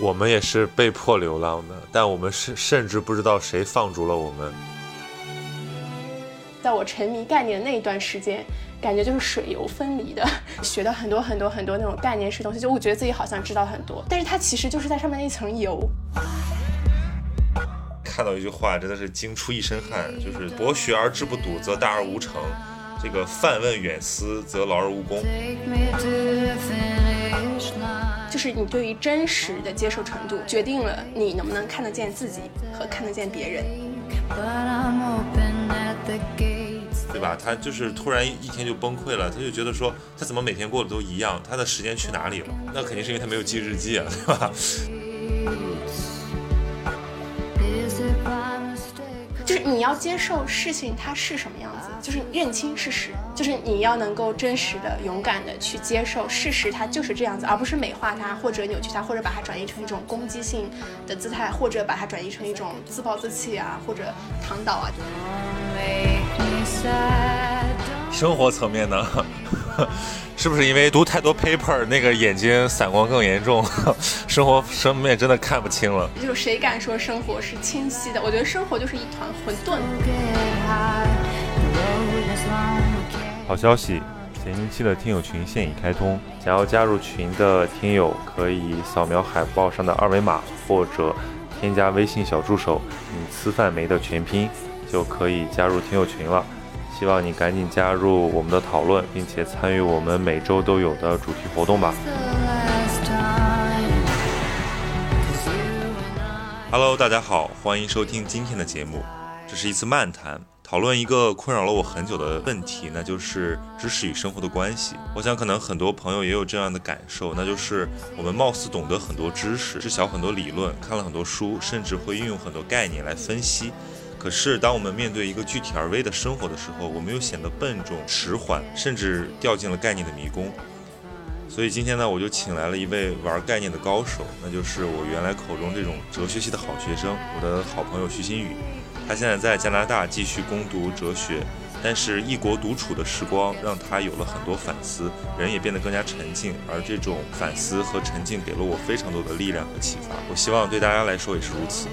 我们也是被迫流浪的，但我们甚甚至不知道谁放逐了我们。在我沉迷概念的那一段时间，感觉就是水油分离的，学了很多很多很多那种概念式东西，就我觉得自己好像知道很多，但是它其实就是在上面那一层油。看到一句话真的是惊出一身汗，就是博学而志不笃，则大而无成；这个泛问远思，则劳而无功。就是你对于真实的接受程度，决定了你能不能看得见自己和看得见别人，对吧？他就是突然一天就崩溃了，他就觉得说他怎么每天过得都一样，他的时间去哪里了？那肯定是因为他没有记日记啊，对吧？你要接受事情它是什么样子，就是认清事实，就是你要能够真实的、勇敢的去接受事实，它就是这样子，而不是美化它或者扭曲它，或者把它转移成一种攻击性的姿态，或者把它转移成一种自暴自弃啊，或者躺倒啊。生活层面呢？是不是因为读太多 paper，那个眼睛散光更严重，生活生面真的看不清了？就谁敢说生活是清晰的？我觉得生活就是一团混沌。好消息，前一期的听友群现已开通，想要加入群的听友可以扫描海报上的二维码，或者添加微信小助手“你吃饭没”的全拼，就可以加入听友群了。希望你赶紧加入我们的讨论，并且参与我们每周都有的主题活动吧。Hello，大家好，欢迎收听今天的节目。这是一次漫谈，讨论一个困扰了我很久的问题，那就是知识与生活的关系。我想可能很多朋友也有这样的感受，那就是我们貌似懂得很多知识，知晓很多理论，看了很多书，甚至会运用很多概念来分析。可是，当我们面对一个具体而微的生活的时候，我们又显得笨重、迟缓，甚至掉进了概念的迷宫。所以今天呢，我就请来了一位玩概念的高手，那就是我原来口中这种哲学系的好学生，我的好朋友徐新宇。他现在在加拿大继续攻读哲学，但是异国独处的时光让他有了很多反思，人也变得更加沉静。而这种反思和沉静给了我非常多的力量和启发。我希望对大家来说也是如此。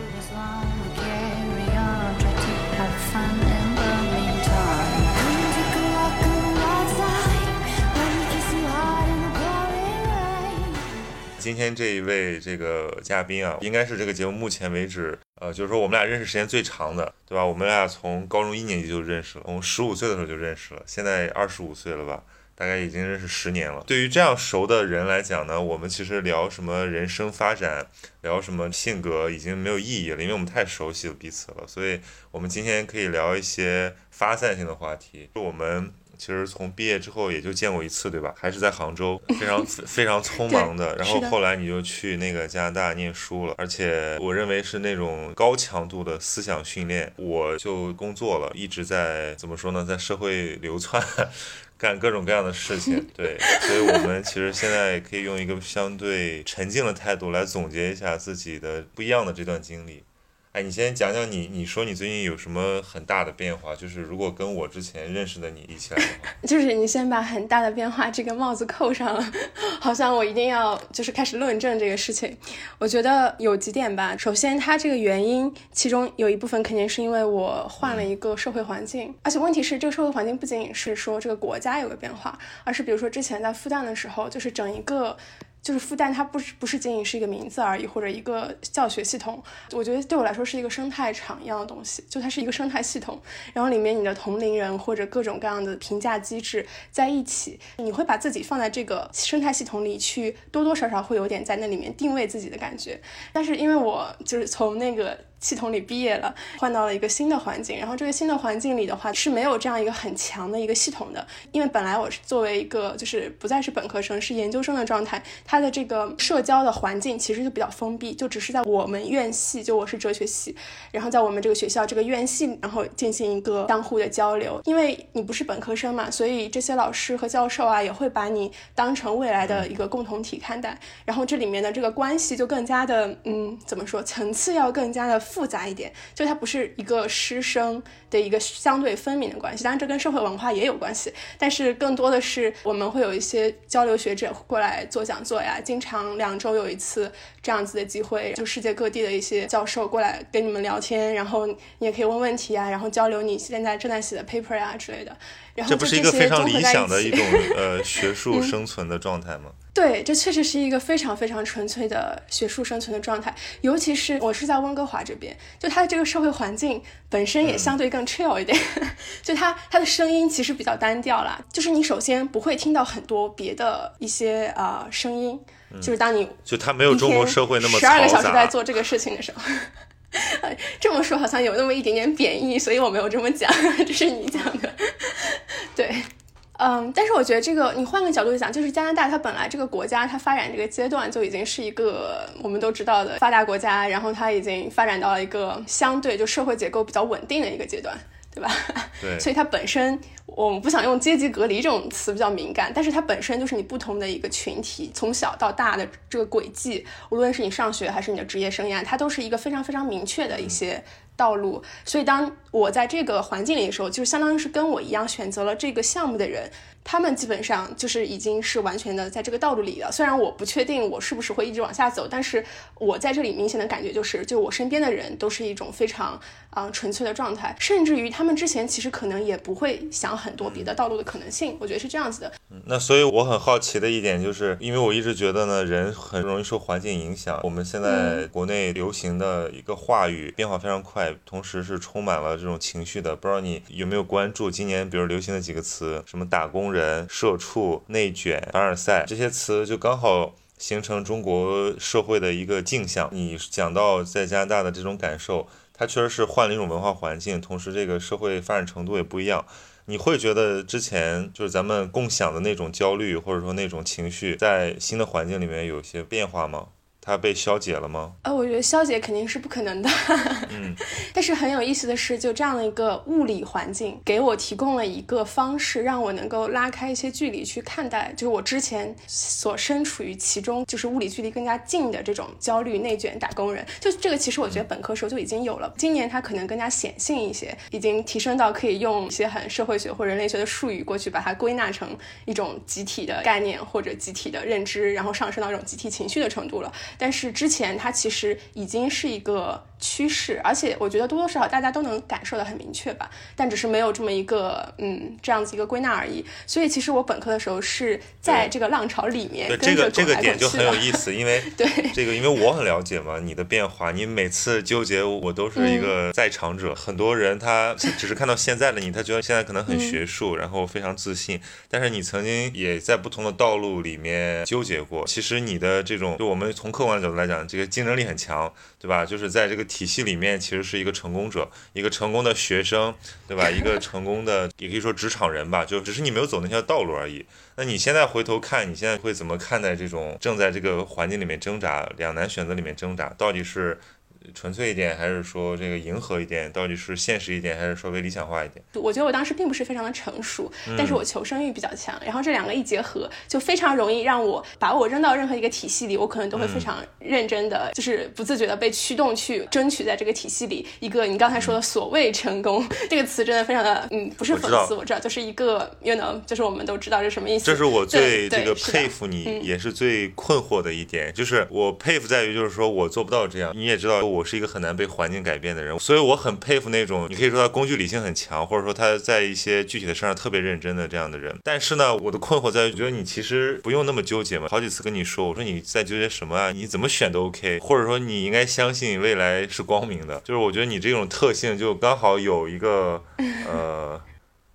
今天这一位这个嘉宾啊，应该是这个节目目前为止，呃，就是说我们俩认识时间最长的，对吧？我们俩从高中一年级就认识了，从十五岁的时候就认识了，现在二十五岁了吧？大概已经认识十年了。对于这样熟的人来讲呢，我们其实聊什么人生发展，聊什么性格已经没有意义了，因为我们太熟悉了彼此了。所以，我们今天可以聊一些发散性的话题。我们。其实从毕业之后也就见过一次，对吧？还是在杭州，非常 非常匆忙的。然后后来你就去那个加拿大念书了，而且我认为是那种高强度的思想训练。我就工作了，一直在怎么说呢，在社会流窜，干各种各样的事情。对，所以我们其实现在可以用一个相对沉静的态度来总结一下自己的不一样的这段经历。哎，你先讲讲你，你说你最近有什么很大的变化？就是如果跟我之前认识的你一起来的话，就是你先把很大的变化这个帽子扣上了，好像我一定要就是开始论证这个事情。我觉得有几点吧，首先它这个原因，其中有一部分肯定是因为我换了一个社会环境，而且问题是这个社会环境不仅仅是说这个国家有个变化，而是比如说之前在复旦的时候，就是整一个。就是复旦，它不是不是仅仅是一个名字而已，或者一个教学系统。我觉得对我来说是一个生态场一样的东西，就它是一个生态系统。然后里面你的同龄人或者各种各样的评价机制在一起，你会把自己放在这个生态系统里去，多多少少会有点在那里面定位自己的感觉。但是因为我就是从那个。系统里毕业了，换到了一个新的环境，然后这个新的环境里的话是没有这样一个很强的一个系统的，因为本来我是作为一个就是不再是本科生，是研究生的状态，他的这个社交的环境其实就比较封闭，就只是在我们院系，就我是哲学系，然后在我们这个学校这个院系，然后进行一个相互的交流，因为你不是本科生嘛，所以这些老师和教授啊也会把你当成未来的一个共同体看待，然后这里面的这个关系就更加的，嗯，怎么说，层次要更加的。复杂一点，就它不是一个师生的一个相对分明的关系。当然，这跟社会文化也有关系，但是更多的是我们会有一些交流学者过来做讲座呀，经常两周有一次这样子的机会，就世界各地的一些教授过来跟你们聊天，然后你也可以问问题啊，然后交流你现在正在写的 paper 啊之类的。然后这不是一个非常理想的一种呃学术生存的状态吗？对，这确实是一个非常非常纯粹的学术生存的状态。尤其是我是在温哥华这边，就它的这个社会环境本身也相对更 chill 一点，就它它的声音其实比较单调啦。就是你首先不会听到很多别的一些啊声音，就是当你就它没有中国社会那么十二个小时在做这个事情的时候。这么说好像有那么一点点贬义，所以我没有这么讲，这是你讲的。对，嗯，但是我觉得这个你换个角度讲，就是加拿大它本来这个国家它发展这个阶段就已经是一个我们都知道的发达国家，然后它已经发展到了一个相对就社会结构比较稳定的一个阶段，对吧？对，所以它本身我们不想用阶级隔离这种词比较敏感，但是它本身就是你不同的一个群体从小到大的这个轨迹，无论是你上学还是你的职业生涯，它都是一个非常非常明确的一些。道路，所以当我在这个环境里的时候，就相当于是跟我一样选择了这个项目的人。他们基本上就是已经是完全的在这个道路里了。虽然我不确定我是不是会一直往下走，但是我在这里明显的感觉就是，就我身边的人都是一种非常啊纯粹的状态，甚至于他们之前其实可能也不会想很多别的道路的可能性。我觉得是这样子的。嗯，那所以我很好奇的一点就是，因为我一直觉得呢，人很容易受环境影响。我们现在国内流行的一个话语变化非常快，同时是充满了这种情绪的。不知道你有没有关注今年比如流行的几个词，什么打工。人、社畜、内卷、凡尔赛这些词就刚好形成中国社会的一个镜像。你讲到在加拿大的这种感受，它确实是换了一种文化环境，同时这个社会发展程度也不一样。你会觉得之前就是咱们共享的那种焦虑或者说那种情绪，在新的环境里面有些变化吗？它被消解了吗？呃，我觉得消解肯定是不可能的。嗯，但是很有意思的是，就这样的一个物理环境，给我提供了一个方式，让我能够拉开一些距离去看待，就是我之前所身处于其中，就是物理距离更加近的这种焦虑、内卷、打工人。就这个，其实我觉得本科时候就已经有了。今年它可能更加显性一些，已经提升到可以用一些很社会学或人类学的术语过去把它归纳成一种集体的概念或者集体的认知，然后上升到一种集体情绪的程度了。但是之前它其实已经是一个趋势，而且我觉得多多少少大家都能感受的很明确吧，但只是没有这么一个嗯这样子一个归纳而已。所以其实我本科的时候是在这个浪潮里面对这个这个点就很有意思，因为 对这个因为我很了解嘛，你的变化，你每次纠结我都是一个在场者。很多人他只是看到现在的你，他觉得现在可能很学术，然后非常自信，但是你曾经也在不同的道路里面纠结过。其实你的这种，就我们从客观的角度来讲，这个竞争力很强，对吧？就是在这个体系里面，其实是一个成功者，一个成功的学生，对吧？一个成功的，也可以说职场人吧。就只是你没有走那条道路而已。那你现在回头看，你现在会怎么看待这种正在这个环境里面挣扎、两难选择里面挣扎，到底是？纯粹一点，还是说这个迎合一点？到底是现实一点，还是稍微理想化一点？我觉得我当时并不是非常的成熟，但是我求生欲比较强。然后这两个一结合，就非常容易让我把我扔到任何一个体系里，我可能都会非常认真的，就是不自觉的被驱动去争取在这个体系里一个你刚才说的所谓成功这个词，真的非常的嗯，不是讽刺，我知道，就是一个 you know，就是我们都知道是什么意思。这是我最这个佩服你，也是最困惑的一点，就是我佩服在于，就是说我做不到这样。你也知道。我是一个很难被环境改变的人，所以我很佩服那种你可以说他工具理性很强，或者说他在一些具体的事上特别认真的这样的人。但是呢，我的困惑在于，觉得你其实不用那么纠结嘛。好几次跟你说，我说你在纠结什么啊？你怎么选都 OK，或者说你应该相信未来是光明的。就是我觉得你这种特性就刚好有一个呃。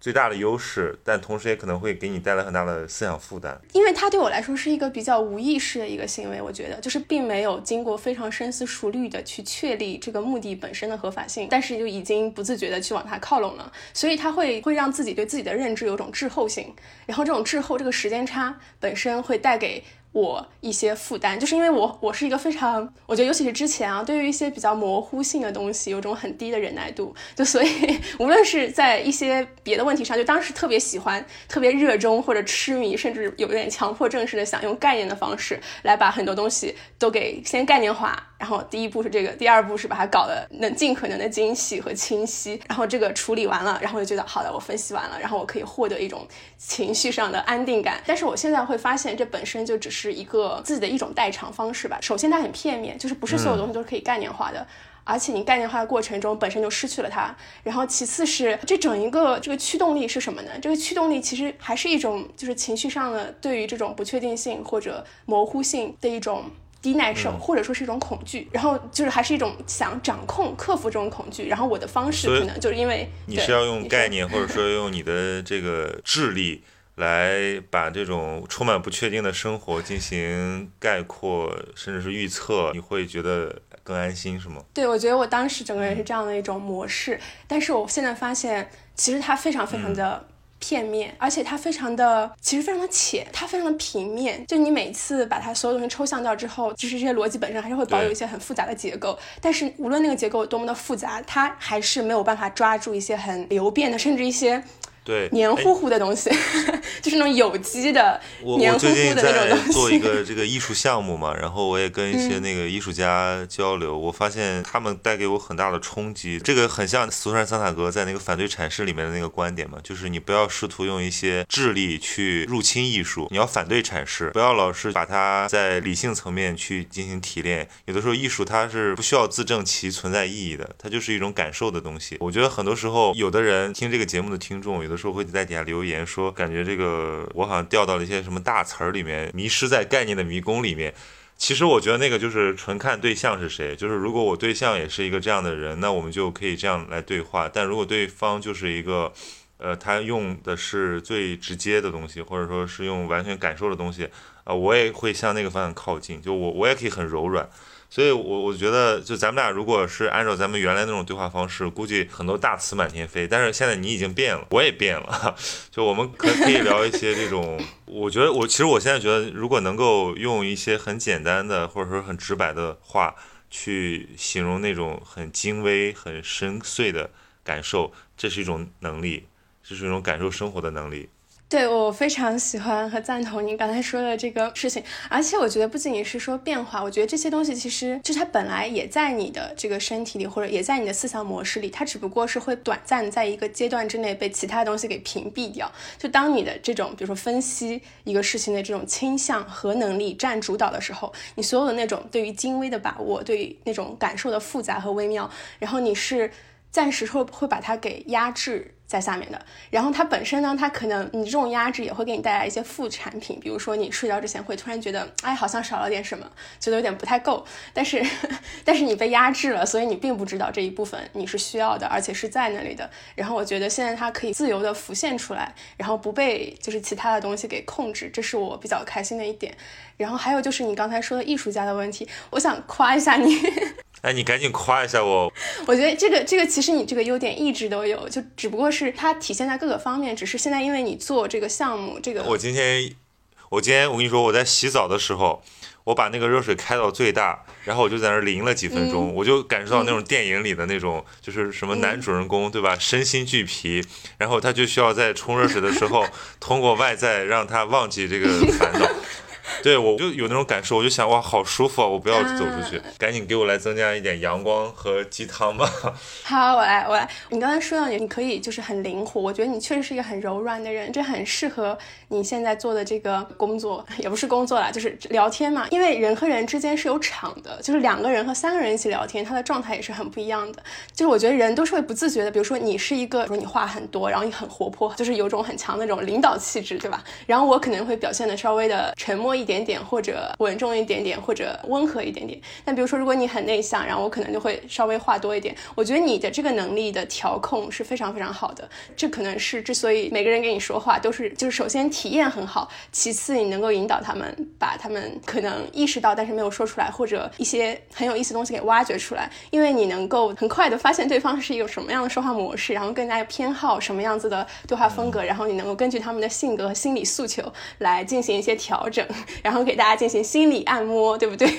最大的优势，但同时也可能会给你带来很大的思想负担。因为它对我来说是一个比较无意识的一个行为，我觉得就是并没有经过非常深思熟虑的去确立这个目的本身的合法性，但是就已经不自觉的去往它靠拢了，所以它会会让自己对自己的认知有种滞后性，然后这种滞后这个时间差本身会带给。我一些负担，就是因为我我是一个非常，我觉得尤其是之前啊，对于一些比较模糊性的东西，有种很低的忍耐度，就所以 无论是在一些别的问题上，就当时特别喜欢、特别热衷或者痴迷，甚至有点强迫症似的，想用概念的方式来把很多东西都给先概念化。然后第一步是这个，第二步是把它搞得能尽可能的精细和清晰，然后这个处理完了，然后就觉得好的，我分析完了，然后我可以获得一种情绪上的安定感。但是我现在会发现，这本身就只是一个自己的一种代偿方式吧。首先它很片面，就是不是所有东西都是可以概念化的。而且你概念化的过程中本身就失去了它，然后其次是这整一个这个驱动力是什么呢？这个驱动力其实还是一种就是情绪上的对于这种不确定性或者模糊性的一种低耐受，或者说是一种恐惧，然后就是还是一种想掌控、克服这种恐惧。然后我的方式可能就是因为你是要用概念，或者说用你的这个智力来把这种充满不确定的生活进行概括，甚至是预测，你会觉得。更安心是吗？对，我觉得我当时整个人是这样的一种模式，但是我现在发现，其实它非常非常的片面，而且它非常的，其实非常的浅，它非常的平面。就你每次把它所有东西抽象掉之后，就是这些逻辑本身还是会保有一些很复杂的结构，但是无论那个结构有多么的复杂，它还是没有办法抓住一些很流变的，甚至一些。对，黏糊糊的东西，就是那种有机的黏糊糊的那种东西。做一个 这个艺术项目嘛，然后我也跟一些那个艺术家交流，我发现他们带给我很大的冲击。这个很像苏珊·桑塔格在那个反对阐释里面的那个观点嘛，就是你不要试图用一些智力去入侵艺术，你要反对阐释，不要老是把它在理性层面去进行提炼。有的时候艺术它是不需要自证其存在意义的，它就是一种感受的东西。我觉得很多时候，有的人听这个节目的听众，有的。说会在底下留言说，感觉这个我好像掉到了一些什么大词儿里面，迷失在概念的迷宫里面。其实我觉得那个就是纯看对象是谁，就是如果我对象也是一个这样的人，那我们就可以这样来对话。但如果对方就是一个，呃，他用的是最直接的东西，或者说是用完全感受的东西，啊，我也会向那个方向靠近。就我我也可以很柔软。所以，我我觉得，就咱们俩如果是按照咱们原来那种对话方式，估计很多大词满天飞。但是现在你已经变了，我也变了，就我们可可以聊一些这种。我觉得，我其实我现在觉得，如果能够用一些很简单的或者说很直白的话去形容那种很精微、很深邃的感受，这是一种能力，这是一种感受生活的能力。对我非常喜欢和赞同你刚才说的这个事情，而且我觉得不仅仅是说变化，我觉得这些东西其实就它本来也在你的这个身体里，或者也在你的思想模式里，它只不过是会短暂在一个阶段之内被其他东西给屏蔽掉。就当你的这种比如说分析一个事情的这种倾向和能力占主导的时候，你所有的那种对于精微的把握，对于那种感受的复杂和微妙，然后你是暂时会会把它给压制。在下面的，然后它本身呢，它可能你这种压制也会给你带来一些副产品，比如说你睡觉之前会突然觉得，哎，好像少了点什么，觉得有点不太够，但是 但是你被压制了，所以你并不知道这一部分你是需要的，而且是在那里的。然后我觉得现在它可以自由的浮现出来，然后不被就是其他的东西给控制，这是我比较开心的一点。然后还有就是你刚才说的艺术家的问题，我想夸一下你。哎，你赶紧夸一下我。我觉得这个这个其实你这个优点一直都有，就只不过是它体现在各个方面，只是现在因为你做这个项目，这个我今天我今天我跟你说，我在洗澡的时候，我把那个热水开到最大，然后我就在那淋了几分钟，我就感受到那种电影里的那种，就是什么男主人公对吧，身心俱疲，然后他就需要在冲热水的时候，通过外在让他忘记这个烦恼。对，我就有那种感受，我就想哇，好舒服啊！我不要走出去，赶紧给我来增加一点阳光和鸡汤吧。好，我来，我来。你刚才说到你，你可以就是很灵活，我觉得你确实是一个很柔软的人，这很适合你现在做的这个工作，也不是工作啦，就是聊天嘛。因为人和人之间是有场的，就是两个人和三个人一起聊天，他的状态也是很不一样的。就是我觉得人都是会不自觉的，比如说你是一个，说你话很多，然后你很活泼，就是有种很强的那种领导气质，对吧？然后我可能会表现的稍微的沉默一。点点或者稳重一点点或者温和一点点。但比如说，如果你很内向，然后我可能就会稍微话多一点。我觉得你的这个能力的调控是非常非常好的。这可能是之所以每个人跟你说话都是，就是首先体验很好，其次你能够引导他们把他们可能意识到但是没有说出来或者一些很有意思的东西给挖掘出来。因为你能够很快的发现对方是一个什么样的说话模式，然后更加偏好什么样子的对话风格，然后你能够根据他们的性格和心理诉求来进行一些调整。然后给大家进行心理按摩，对不对？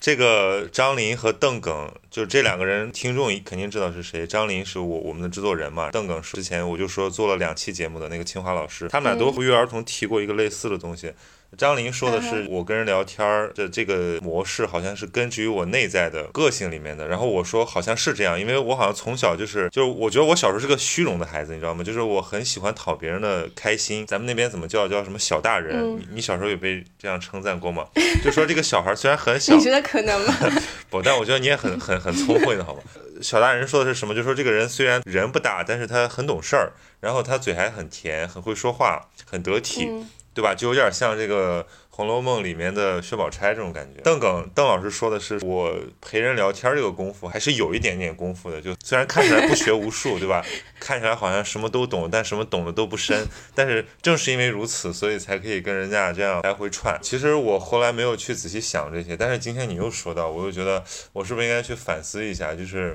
这个张琳和邓耿，就这两个人，听众肯定知道是谁。张琳是我我们的制作人嘛，邓耿是之前我就说做了两期节目的那个清华老师，他们俩都不约而同提过一个类似的东西。张琳说的是我跟人聊天儿的这个模式，好像是根植于我内在的个性里面的。然后我说好像是这样，因为我好像从小就是就是我觉得我小时候是个虚荣的孩子，你知道吗？就是我很喜欢讨别人的开心。咱们那边怎么叫叫什么小大人？你你小时候有被这样称赞过吗？就说这个小孩虽然很小，你觉得可能吗？不，但我觉得你也很很很聪慧的好吗？小大人说的是什么？就说这个人虽然人不大，但是他很懂事儿，然后他嘴还很甜，很会说话，很得体。对吧？就有点像这个《红楼梦》里面的薛宝钗这种感觉。邓耿邓老师说的是，我陪人聊天这个功夫还是有一点点功夫的。就虽然看起来不学无术，对吧？看起来好像什么都懂，但什么懂的都不深。但是正是因为如此，所以才可以跟人家这样来回串。其实我后来没有去仔细想这些，但是今天你又说到，我又觉得我是不是应该去反思一下？就是。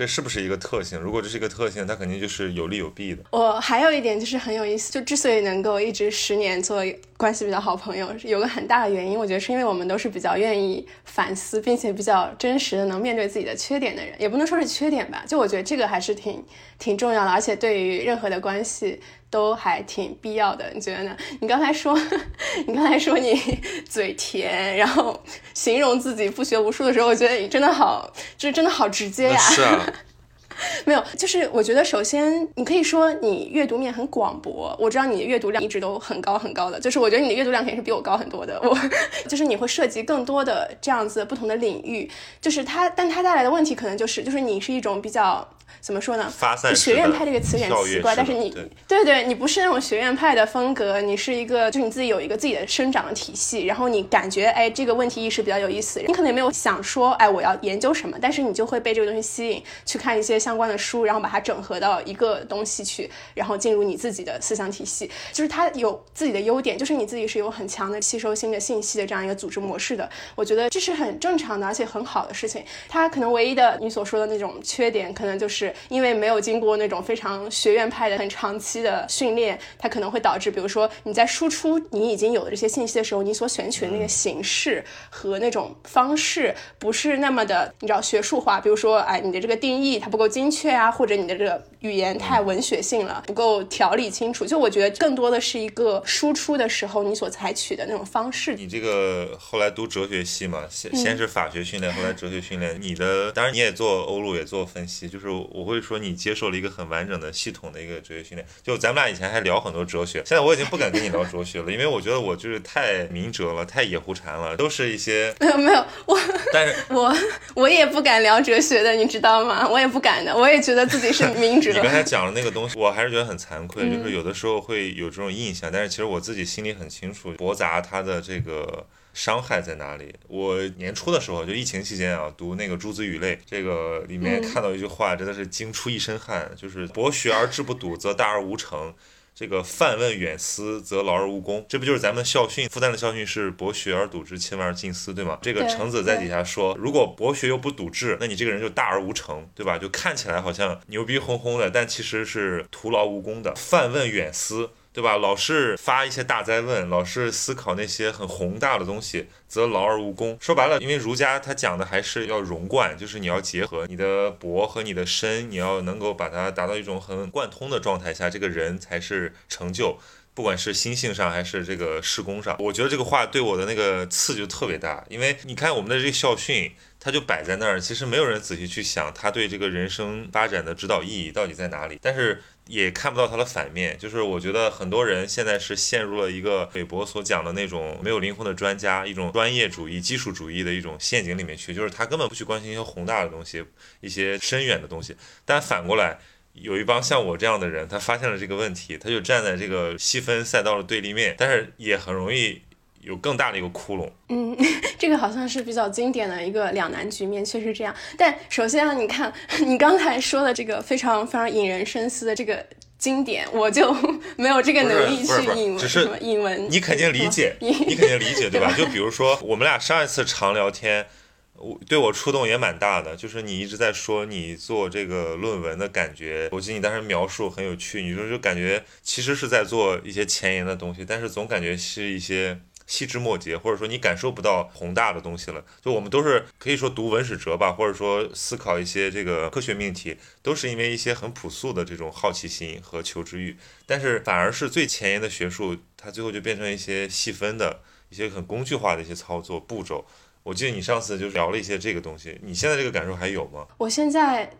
这是不是一个特性？如果这是一个特性，它肯定就是有利有弊的。我还有一点就是很有意思，就之所以能够一直十年做关系比较好朋友，有个很大的原因，我觉得是因为我们都是比较愿意反思，并且比较真实的能面对自己的缺点的人，也不能说是缺点吧。就我觉得这个还是挺挺重要的，而且对于任何的关系。都还挺必要的，你觉得呢？你刚才说，你刚才说你嘴甜，然后形容自己不学无术的时候，我觉得你真的好，就是真的好直接呀。是啊。没有，就是我觉得首先你可以说你阅读面很广博，我知道你的阅读量一直都很高很高的，就是我觉得你的阅读量肯定是比我高很多的。我 就是你会涉及更多的这样子不同的领域，就是它，但它带来的问题可能就是，就是你是一种比较。怎么说呢？学院派这个词有点奇怪，但是你对对，你不是那种学院派的风格，你是一个，就是你自己有一个自己的生长的体系，然后你感觉哎，这个问题意识比较有意思，你可能也没有想说哎，我要研究什么，但是你就会被这个东西吸引，去看一些相关的书，然后把它整合到一个东西去，然后进入你自己的思想体系。就是它有自己的优点，就是你自己是有很强的吸收新的信息的这样一个组织模式的。我觉得这是很正常的，而且很好的事情。它可能唯一的你所说的那种缺点，可能就是。因为没有经过那种非常学院派的很长期的训练，它可能会导致，比如说你在输出你已经有的这些信息的时候，你所选取的那个形式和那种方式不是那么的，你知道学术化。比如说，哎，你的这个定义它不够精确啊，或者你的这个语言太文学性了，不够条理清楚。就我觉得更多的是一个输出的时候你所采取的那种方式。你这个后来读哲学系嘛，先先是法学训练，后来哲学训练。你的当然你也做欧陆，也做分析，就是我会说你接受了一个很完整的系统的一个哲学训练。就咱们俩以前还聊很多哲学，现在我已经不敢跟你聊哲学了，因为我觉得我就是太明哲了，太野狐禅了，都是一些没有没有我，但是我我也不敢聊哲学的，你知道吗？我也不敢的，我也觉得自己是明哲。你刚才讲的那个东西，我还是觉得很惭愧，就是有的时候会有这种印象，但是其实我自己心里很清楚，驳杂他的这个。伤害在哪里？我年初的时候就疫情期间啊，读那个《诸子语类》，这个里面看到一句话，真的是惊出一身汗，就是“博学而志不笃，则大而无成；这个泛问远思，则劳而无功。”这不就是咱们校训？复旦的校训是“博学而笃志，亲闻而近思”，对吗？这个程子在底下说，如果博学又不笃志，那你这个人就大而无成，对吧？就看起来好像牛逼哄哄的，但其实是徒劳无功的。泛问远思。对吧？老是发一些大灾问，老是思考那些很宏大的东西，则劳而无功。说白了，因为儒家他讲的还是要融贯，就是你要结合你的博和你的深，你要能够把它达到一种很贯通的状态下，这个人才是成就，不管是心性上还是这个事功上。我觉得这个话对我的那个刺就特别大，因为你看我们的这个校训，它就摆在那儿，其实没有人仔细去想它对这个人生发展的指导意义到底在哪里，但是。也看不到它的反面，就是我觉得很多人现在是陷入了一个韦伯所讲的那种没有灵魂的专家，一种专业主义、技术主义的一种陷阱里面去，就是他根本不去关心一些宏大的东西、一些深远的东西。但反过来，有一帮像我这样的人，他发现了这个问题，他就站在这个细分赛道的对立面，但是也很容易。有更大的一个窟窿，嗯，这个好像是比较经典的一个两难局面，确实这样。但首先啊，你看你刚才说的这个非常非常引人深思的这个经典，我就 没有这个能力去引文，什么引文。你肯定理解，你肯定理解，对吧？就比如说我们俩上一次常聊天，我对我触动也蛮大的，就是你一直在说你做这个论文的感觉，我记得你当时描述很有趣，你说就感觉其实是在做一些前沿的东西，但是总感觉是一些。细枝末节，或者说你感受不到宏大的东西了。就我们都是可以说读文史哲吧，或者说思考一些这个科学命题，都是因为一些很朴素的这种好奇心和求知欲。但是反而是最前沿的学术，它最后就变成一些细分的。一些很工具化的一些操作步骤。我记得你上次就聊了一些这个东西，你现在这个感受还有吗？我现在，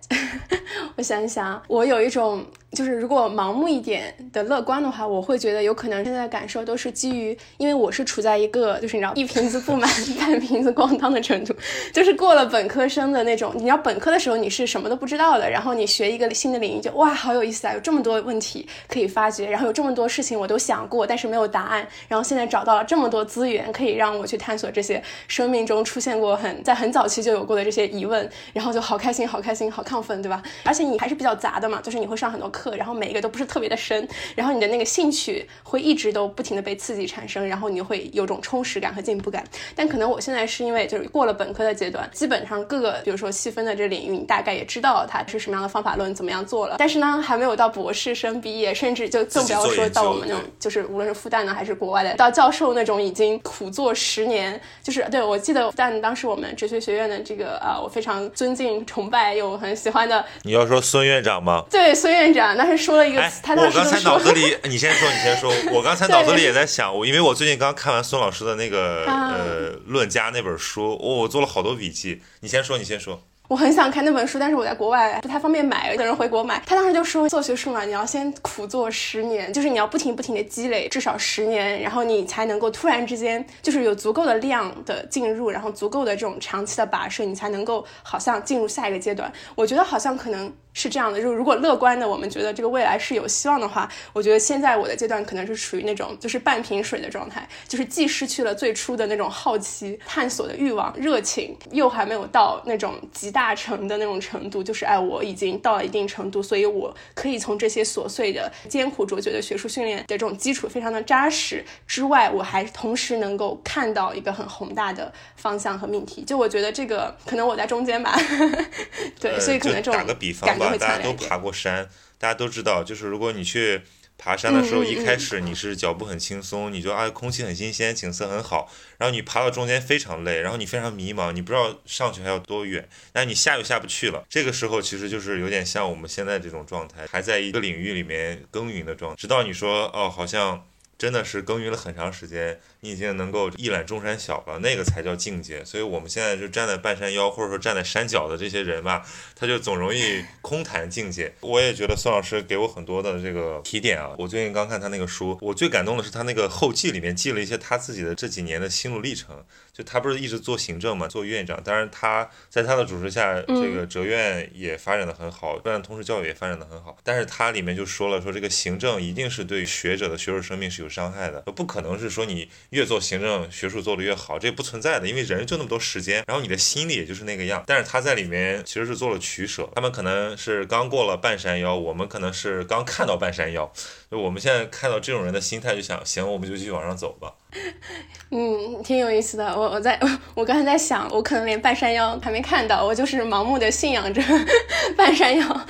我想一想，我有一种就是如果盲目一点的乐观的话，我会觉得有可能现在的感受都是基于，因为我是处在一个就是你知道一瓶子不满 半瓶子咣当的程度，就是过了本科生的那种，你要本科的时候你是什么都不知道的，然后你学一个新的领域就哇好有意思啊，有这么多问题可以发掘，然后有这么多事情我都想过，但是没有答案，然后现在找到了这么多资源可以让我去探索这些生命。中出现过很在很早期就有过的这些疑问，然后就好开心，好开心，好亢奋，对吧？而且你还是比较杂的嘛，就是你会上很多课，然后每一个都不是特别的深，然后你的那个兴趣会一直都不停的被刺激产生，然后你会有种充实感和进步感。但可能我现在是因为就是过了本科的阶段，基本上各个比如说细分的这领域，你大概也知道它是什么样的方法论怎么样做了，但是呢还没有到博士生毕业，甚至就更不要说到我们那种就是无论是复旦的还是国外的到教授那种已经苦做十年，就是对我记得。但当时我们哲学学院的这个啊，我非常尊敬、崇拜又很喜欢的，你要说孙院长吗？对，孙院长当时说了一个，他我刚才脑子里，你先说，你先说，我刚才 脑子里也在想，我因为我最近刚看完孙老师的那个呃《论家》那本书，我我做了好多笔记，你先说，你先说。我很想看那本书，但是我在国外不太方便买，等人回国买。他当时就说，做学术嘛，你要先苦做十年，就是你要不停不停的积累，至少十年，然后你才能够突然之间就是有足够的量的进入，然后足够的这种长期的跋涉，你才能够好像进入下一个阶段。我觉得好像可能。是这样的，就如果乐观的，我们觉得这个未来是有希望的话，我觉得现在我的阶段可能是处于那种就是半瓶水的状态，就是既失去了最初的那种好奇、探索的欲望、热情，又还没有到那种极大成的那种程度，就是哎，我已经到了一定程度，所以我可以从这些琐碎的、艰苦卓绝的学术训练的这种基础非常的扎实之外，我还同时能够看到一个很宏大的方向和命题。就我觉得这个可能我在中间吧，对，所以可能这种打个比方。大家都爬过山，大家都知道，就是如果你去爬山的时候，一开始你是脚步很轻松，你就啊空气很新鲜，景色很好，然后你爬到中间非常累，然后你非常迷茫，你不知道上去还要多远，那你下又下不去了。这个时候其实就是有点像我们现在这种状态，还在一个领域里面耕耘的状态，直到你说哦，好像。真的是耕耘了很长时间，你已经能够一览众山小了，那个才叫境界。所以，我们现在就站在半山腰，或者说站在山脚的这些人吧，他就总容易空谈境界。我也觉得孙老师给我很多的这个提点啊。我最近刚看他那个书，我最感动的是他那个后记里面记了一些他自己的这几年的心路历程。就他不是一直做行政嘛，做院长。当然他在他的主持下，这个哲院也发展的很好，不然同时教育也发展的很好。但是他里面就说了，说这个行政一定是对学者的学术生命是有伤害的，不可能是说你越做行政学术做的越好，这不存在的，因为人就那么多时间，然后你的心里也就是那个样。但是他在里面其实是做了取舍，他们可能是刚过了半山腰，我们可能是刚看到半山腰，就我们现在看到这种人的心态，就想行，我们就继续往上走吧。嗯，挺有意思的。我我在我刚才在想，我可能连半山腰还没看到，我就是盲目的信仰着 半山腰。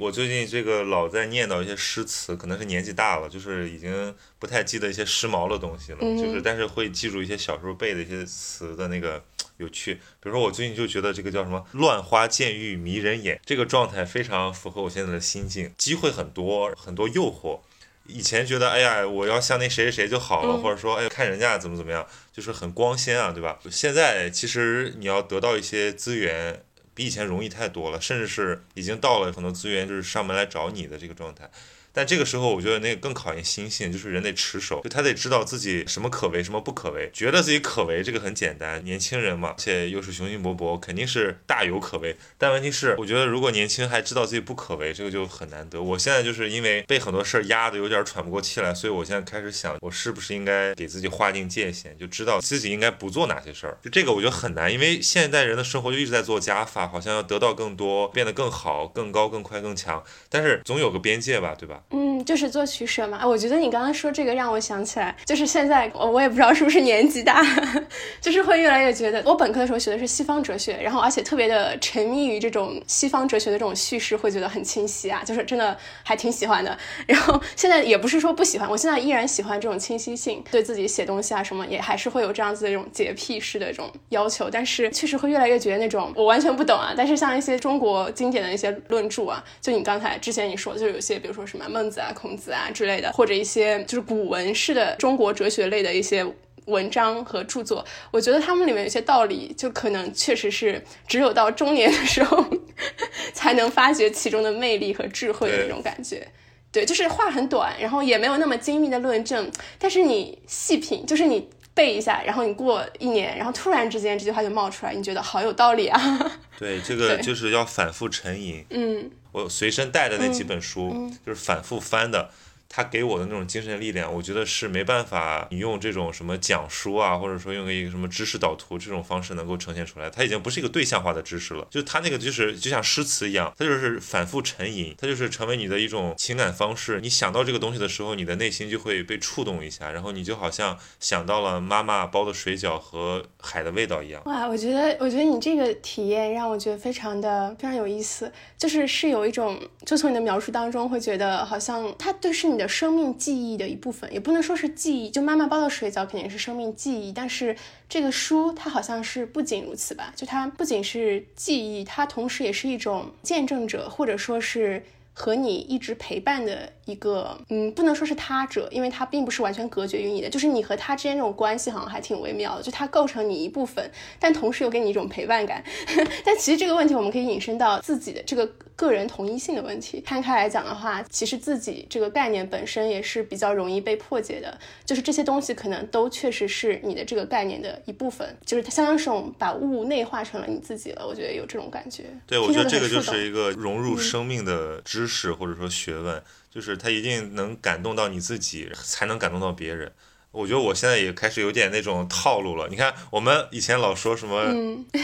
我最近这个老在念叨一些诗词，可能是年纪大了，就是已经不太记得一些时髦的东西了。就是，但是会记住一些小时候背的一些词的那个。有趣，比如说我最近就觉得这个叫什么“乱花渐欲迷人眼”这个状态非常符合我现在的心境，机会很多，很多诱惑。以前觉得哎呀，我要像那谁谁谁就好了，或者说哎看人家怎么怎么样，就是很光鲜啊，对吧？现在其实你要得到一些资源，比以前容易太多了，甚至是已经到了很多资源就是上门来找你的这个状态。但这个时候，我觉得那个更考验心性，就是人得持守，就他得知道自己什么可为，什么不可为。觉得自己可为，这个很简单，年轻人嘛，且又是雄心勃勃，肯定是大有可为。但问题是，我觉得如果年轻还知道自己不可为，这个就很难得。我现在就是因为被很多事儿压得有点喘不过气来，所以我现在开始想，我是不是应该给自己划定界限，就知道自己应该不做哪些事儿。就这个我觉得很难，因为现代人的生活就一直在做加法，好像要得到更多，变得更好、更高、更快、更强，但是总有个边界吧，对吧？嗯，就是做取舍嘛。我觉得你刚刚说这个让我想起来，就是现在我我也不知道是不是年纪大，就是会越来越觉得，我本科的时候学的是西方哲学，然后而且特别的沉迷于这种西方哲学的这种叙事，会觉得很清晰啊，就是真的还挺喜欢的。然后现在也不是说不喜欢，我现在依然喜欢这种清晰性，对自己写东西啊什么也还是会有这样子的一种洁癖式的这种要求，但是确实会越来越觉得那种我完全不懂啊。但是像一些中国经典的一些论著啊，就你刚才之前你说，就有些比如说什么孟子啊、孔子啊之类的，或者一些就是古文式的中国哲学类的一些文章和著作，我觉得他们里面有些道理，就可能确实是只有到中年的时候 才能发掘其中的魅力和智慧的那种感觉。对，就是话很短，然后也没有那么精密的论证，但是你细品，就是你背一下，然后你过一年，然后突然之间这句话就冒出来，你觉得好有道理啊。对，这 个就是要反复沉吟。嗯，我随身带的那几本书，就是反复翻的。他给我的那种精神力量，我觉得是没办法，你用这种什么讲书啊，或者说用一个什么知识导图这种方式能够呈现出来。它已经不是一个对象化的知识了，就他那个就是就像诗词一样，它就是反复沉吟，它就是成为你的一种情感方式。你想到这个东西的时候，你的内心就会被触动一下，然后你就好像想到了妈妈包的水饺和海的味道一样。哇，我觉得，我觉得你这个体验让我觉得非常的非常有意思，就是是有一种，就从你的描述当中会觉得好像他对是你的。生命记忆的一部分，也不能说是记忆。就妈妈包的水饺肯定是生命记忆，但是这个书它好像是不仅如此吧？就它不仅是记忆，它同时也是一种见证者，或者说是和你一直陪伴的一个，嗯，不能说是他者，因为他并不是完全隔绝于你的，就是你和他之间这种关系好像还挺微妙的，就他构成你一部分，但同时又给你一种陪伴感。但其实这个问题我们可以引申到自己的这个。个人同一性的问题，摊开来讲的话，其实自己这个概念本身也是比较容易被破解的。就是这些东西可能都确实是你的这个概念的一部分，就是它相当是种把物内化成了你自己了。我觉得有这种感觉。对，我觉得这个就是一个融入生命的知识或者说学问，就是他一定能感动到你自己，才能感动到别人。我觉得我现在也开始有点那种套路了。你看，我们以前老说什么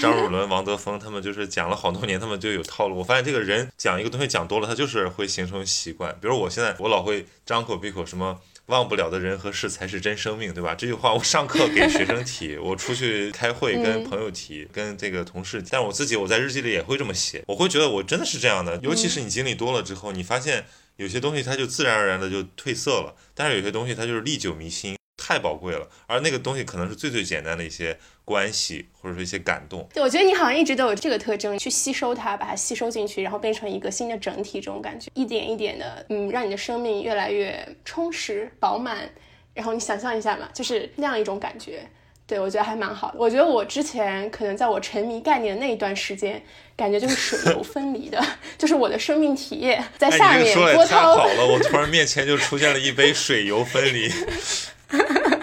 张汝伦、王德峰，他们就是讲了好多年，他们就有套路。我发现这个人讲一个东西讲多了，他就是会形成习惯。比如我现在，我老会张口闭口什么“忘不了的人和事才是真生命”，对吧？这句话我上课给学生提，我出去开会跟朋友提，跟这个同事。但我自己我在日记里也会这么写，我会觉得我真的是这样的。尤其是你经历多了之后，你发现有些东西它就自然而然的就褪色了，但是有些东西它就是历久弥新。太宝贵了，而那个东西可能是最最简单的一些关系，或者说一些感动。对，我觉得你好像一直都有这个特征，去吸收它，把它吸收进去，然后变成一个新的整体，这种感觉，一点一点的，嗯，让你的生命越来越充实饱满。然后你想象一下嘛，就是那样一种感觉。对，我觉得还蛮好的。我觉得我之前可能在我沉迷概念的那一段时间，感觉就是水 油分离的，就是我的生命体液在下面波涛。好了，我突然面前就出现了一杯水油分离。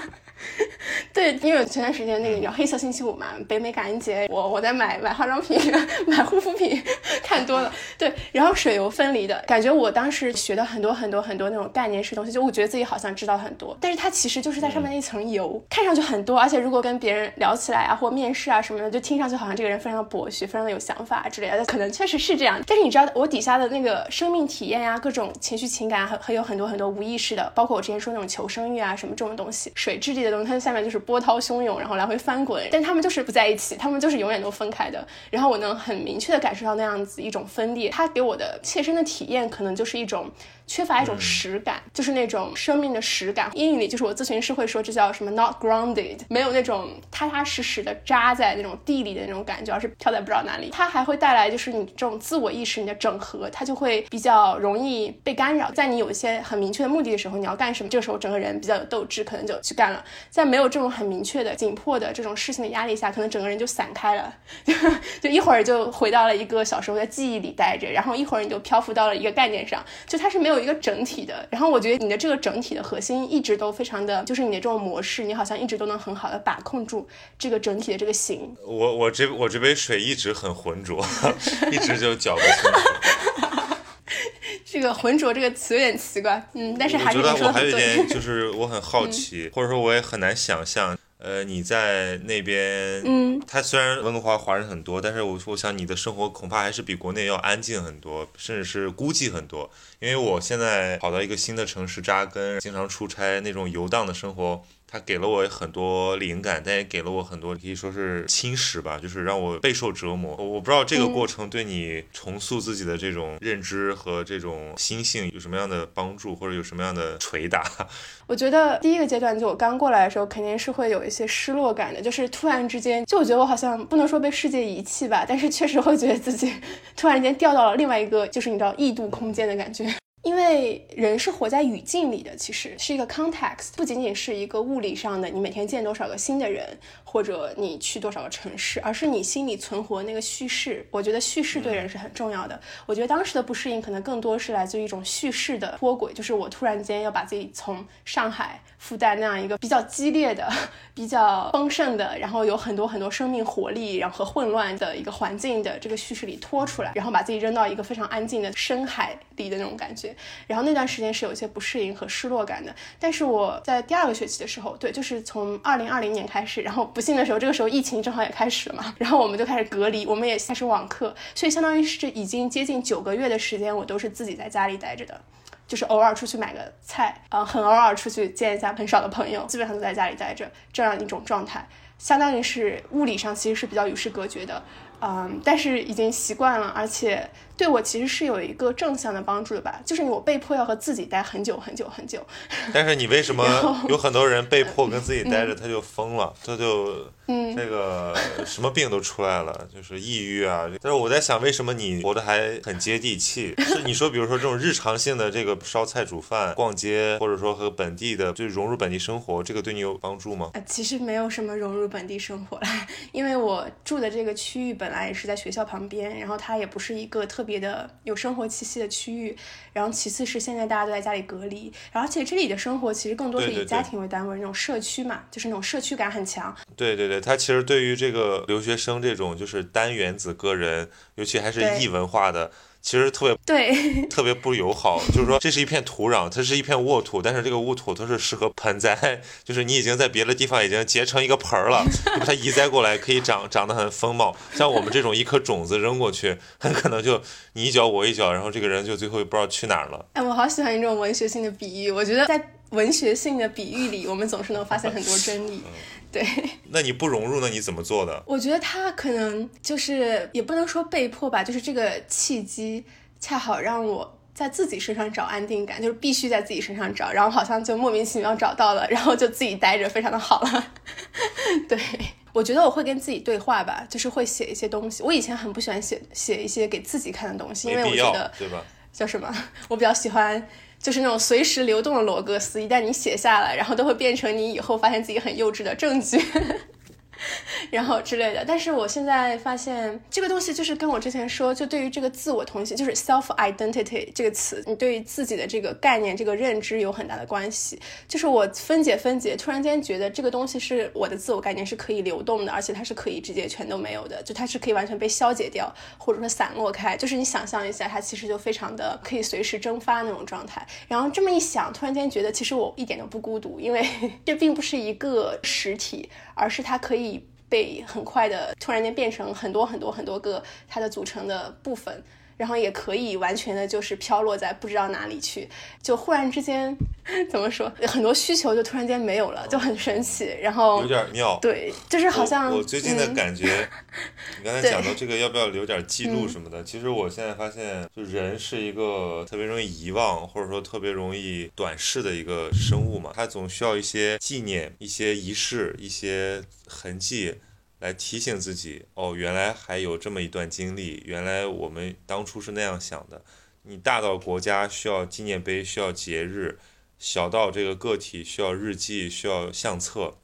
对，因为前段时间那个叫黑色星期五嘛，北美感恩节，我我在买买化妆品、买护肤品，看多了。对，然后水油分离的感觉，我当时学的很多很多很多那种概念式东西，就我觉得自己好像知道很多，但是它其实就是在上面那一层油，看上去很多，而且如果跟别人聊起来啊，或面试啊什么的，就听上去好像这个人非常的博学，非常的有想法之类的，可能确实是这样。但是你知道，我底下的那个生命体验呀，各种情绪情感，还还有很多很多无意识的，包括我之前说那种求生欲啊什么这种东西，水质地的东西，它下面就是波涛汹涌，然后。来回翻滚，但他们就是不在一起，他们就是永远都分开的。然后我能很明确的感受到那样子一种分裂，它给我的切身的体验可能就是一种。缺乏一种实感，就是那种生命的实感。英语里就是我咨询师会说，这叫什么 not grounded，没有那种踏踏实实的扎在那种地里的那种感觉，而是飘在不知道哪里。它还会带来就是你这种自我意识，你的整合，它就会比较容易被干扰。在你有一些很明确的目的的时候，你要干什么，这个时候整个人比较有斗志，可能就去干了。在没有这种很明确的紧迫的这种事情的压力下，可能整个人就散开了，就就一会儿就回到了一个小时候的记忆里待着，然后一会儿你就漂浮到了一个概念上，就它是没有。一个整体的，然后我觉得你的这个整体的核心一直都非常的，就是你的这种模式，你好像一直都能很好的把控住这个整体的这个形。我我这我这杯水一直很浑浊，一直就搅不清楚。这个浑浊这个词有点奇怪，嗯，但是还是我觉得我还有一点就是我很好奇，或者说我也很难想象。呃，你在那边，嗯，它虽然温哥华华人很多，但是我我想你的生活恐怕还是比国内要安静很多，甚至是孤寂很多。因为我现在跑到一个新的城市扎根，经常出差，那种游荡的生活。它给了我很多灵感，但也给了我很多可以说是侵蚀吧，就是让我备受折磨。我不知道这个过程对你重塑自己的这种认知和这种心性有什么样的帮助，或者有什么样的捶打？我觉得第一个阶段，就我刚过来的时候，肯定是会有一些失落感的，就是突然之间，就我觉得我好像不能说被世界遗弃吧，但是确实会觉得自己 突然间掉到了另外一个，就是你知道异度空间的感觉。因为人是活在语境里的，其实是一个 context，不仅仅是一个物理上的，你每天见多少个新的人，或者你去多少个城市，而是你心里存活那个叙事。我觉得叙事对人是很重要的。我觉得当时的不适应，可能更多是来自于一种叙事的脱轨，就是我突然间要把自己从上海。附带那样一个比较激烈的、比较丰盛的，然后有很多很多生命活力，然后和混乱的一个环境的这个叙事里拖出来，然后把自己扔到一个非常安静的深海里的那种感觉。然后那段时间是有一些不适应和失落感的。但是我在第二个学期的时候，对，就是从二零二零年开始，然后不幸的时候，这个时候疫情正好也开始了嘛，然后我们就开始隔离，我们也开始网课，所以相当于是已经接近九个月的时间，我都是自己在家里待着的。就是偶尔出去买个菜，呃，很偶尔出去见一下很少的朋友，基本上都在家里待着，这样一种状态，相当于是物理上其实是比较与世隔绝的，嗯，但是已经习惯了，而且。对我其实是有一个正向的帮助的吧，就是我被迫要和自己待很久很久很久。但是你为什么 有很多人被迫跟自己待着，他就疯了，他就嗯这个什么病都出来了，就是抑郁啊。但是我在想，为什么你活得还很接地气？是你说，比如说这种日常性的这个烧菜煮饭、逛街，或者说和本地的就融入本地生活，这个对你有帮助吗？呃，其实没有什么融入本地生活了，因为我住的这个区域本来也是在学校旁边，然后它也不是一个特。别的有生活气息的区域，然后其次是现在大家都在家里隔离，然后而且这里的生活其实更多是以家庭为单位，那种社区嘛，就是那种社区感很强。对对对，它其实对于这个留学生这种就是单原子个人，尤其还是异文化的。其实特别对，特别不友好。就是说，这是一片土壤，它是一片沃土，但是这个沃土它是适合盆栽，就是你已经在别的地方已经结成一个盆儿了，把它移栽过来，可以长长得很丰茂。像我们这种一颗种子扔过去，很可能就你一脚我一脚，然后这个人就最后不知道去哪儿了。哎，我好喜欢你这种文学性的比喻，我觉得在文学性的比喻里，我们总是能发现很多真理。对，那你不融入，那你怎么做的？我觉得他可能就是也不能说被迫吧，就是这个契机恰好让我在自己身上找安定感，就是必须在自己身上找，然后好像就莫名其妙找到了，然后就自己待着，非常的好了。对，我觉得我会跟自己对话吧，就是会写一些东西。我以前很不喜欢写写一些给自己看的东西，因为我觉得对吧？叫什么？我比较喜欢。就是那种随时流动的罗格斯，一旦你写下来，然后都会变成你以后发现自己很幼稚的证据。然后之类的，但是我现在发现这个东西就是跟我之前说，就对于这个自我同性，就是 self identity 这个词，你对于自己的这个概念、这个认知有很大的关系。就是我分解分解，突然间觉得这个东西是我的自我概念是可以流动的，而且它是可以直接全都没有的，就它是可以完全被消解掉，或者说散落开。就是你想象一下，它其实就非常的可以随时蒸发那种状态。然后这么一想，突然间觉得其实我一点都不孤独，因为 这并不是一个实体，而是它可以。被很快的突然间变成很多很多很多个它的组成的部分。然后也可以完全的，就是飘落在不知道哪里去，就忽然之间，怎么说，很多需求就突然间没有了，就很神奇。然后有点妙，对，就是好像我最近的感觉，你刚才讲到这个要不要留点记录什么的，其实我现在发现，就人是一个特别容易遗忘，或者说特别容易短视的一个生物嘛，它总需要一些纪念、一些仪式、一些痕迹。来提醒自己哦，原来还有这么一段经历，原来我们当初是那样想的。你大到国家需要纪念碑，需要节日；小到这个个体需要日记，需要相册。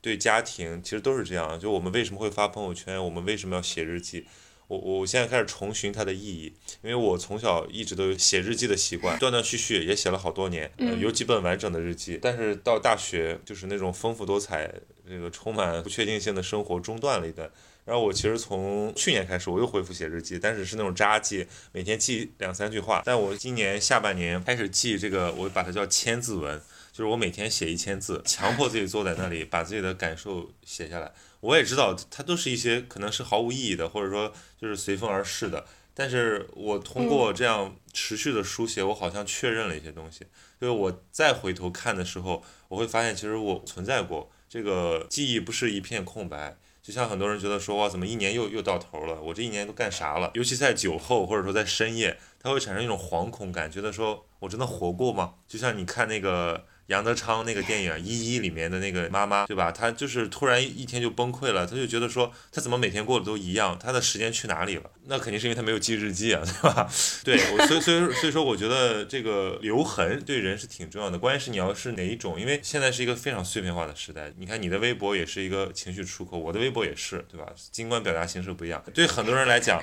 对家庭其实都是这样。就我们为什么会发朋友圈？我们为什么要写日记？我我现在开始重寻它的意义，因为我从小一直都有写日记的习惯，断断续续也写了好多年，有几本完整的日记。但是到大学，就是那种丰富多彩。这个充满不确定性的生活中断了一段，然后我其实从去年开始我又恢复写日记，但是是那种扎记，每天记两三句话。但我今年下半年开始记这个，我把它叫千字文。就是我每天写一千字，强迫自己坐在那里把自己的感受写下来。我也知道它都是一些可能是毫无意义的，或者说就是随风而逝的。但是我通过这样持续的书写，我好像确认了一些东西。就是我再回头看的时候，我会发现其实我存在过，这个记忆不是一片空白。就像很多人觉得说哇，怎么一年又又到头了？我这一年都干啥了？尤其在酒后或者说在深夜，他会产生一种惶恐感，觉得说我真的活过吗？就像你看那个。杨德昌那个电影《一一》里面的那个妈妈，对吧？她就是突然一天就崩溃了，她就觉得说，她怎么每天过的都一样？她的时间去哪里了？那肯定是因为她没有记日记啊，对吧？对，所以所以所以说，我觉得这个留痕对人是挺重要的。关键是你要是哪一种，因为现在是一个非常碎片化的时代。你看你的微博也是一个情绪出口，我的微博也是，对吧？尽管表达形式不一样，对很多人来讲，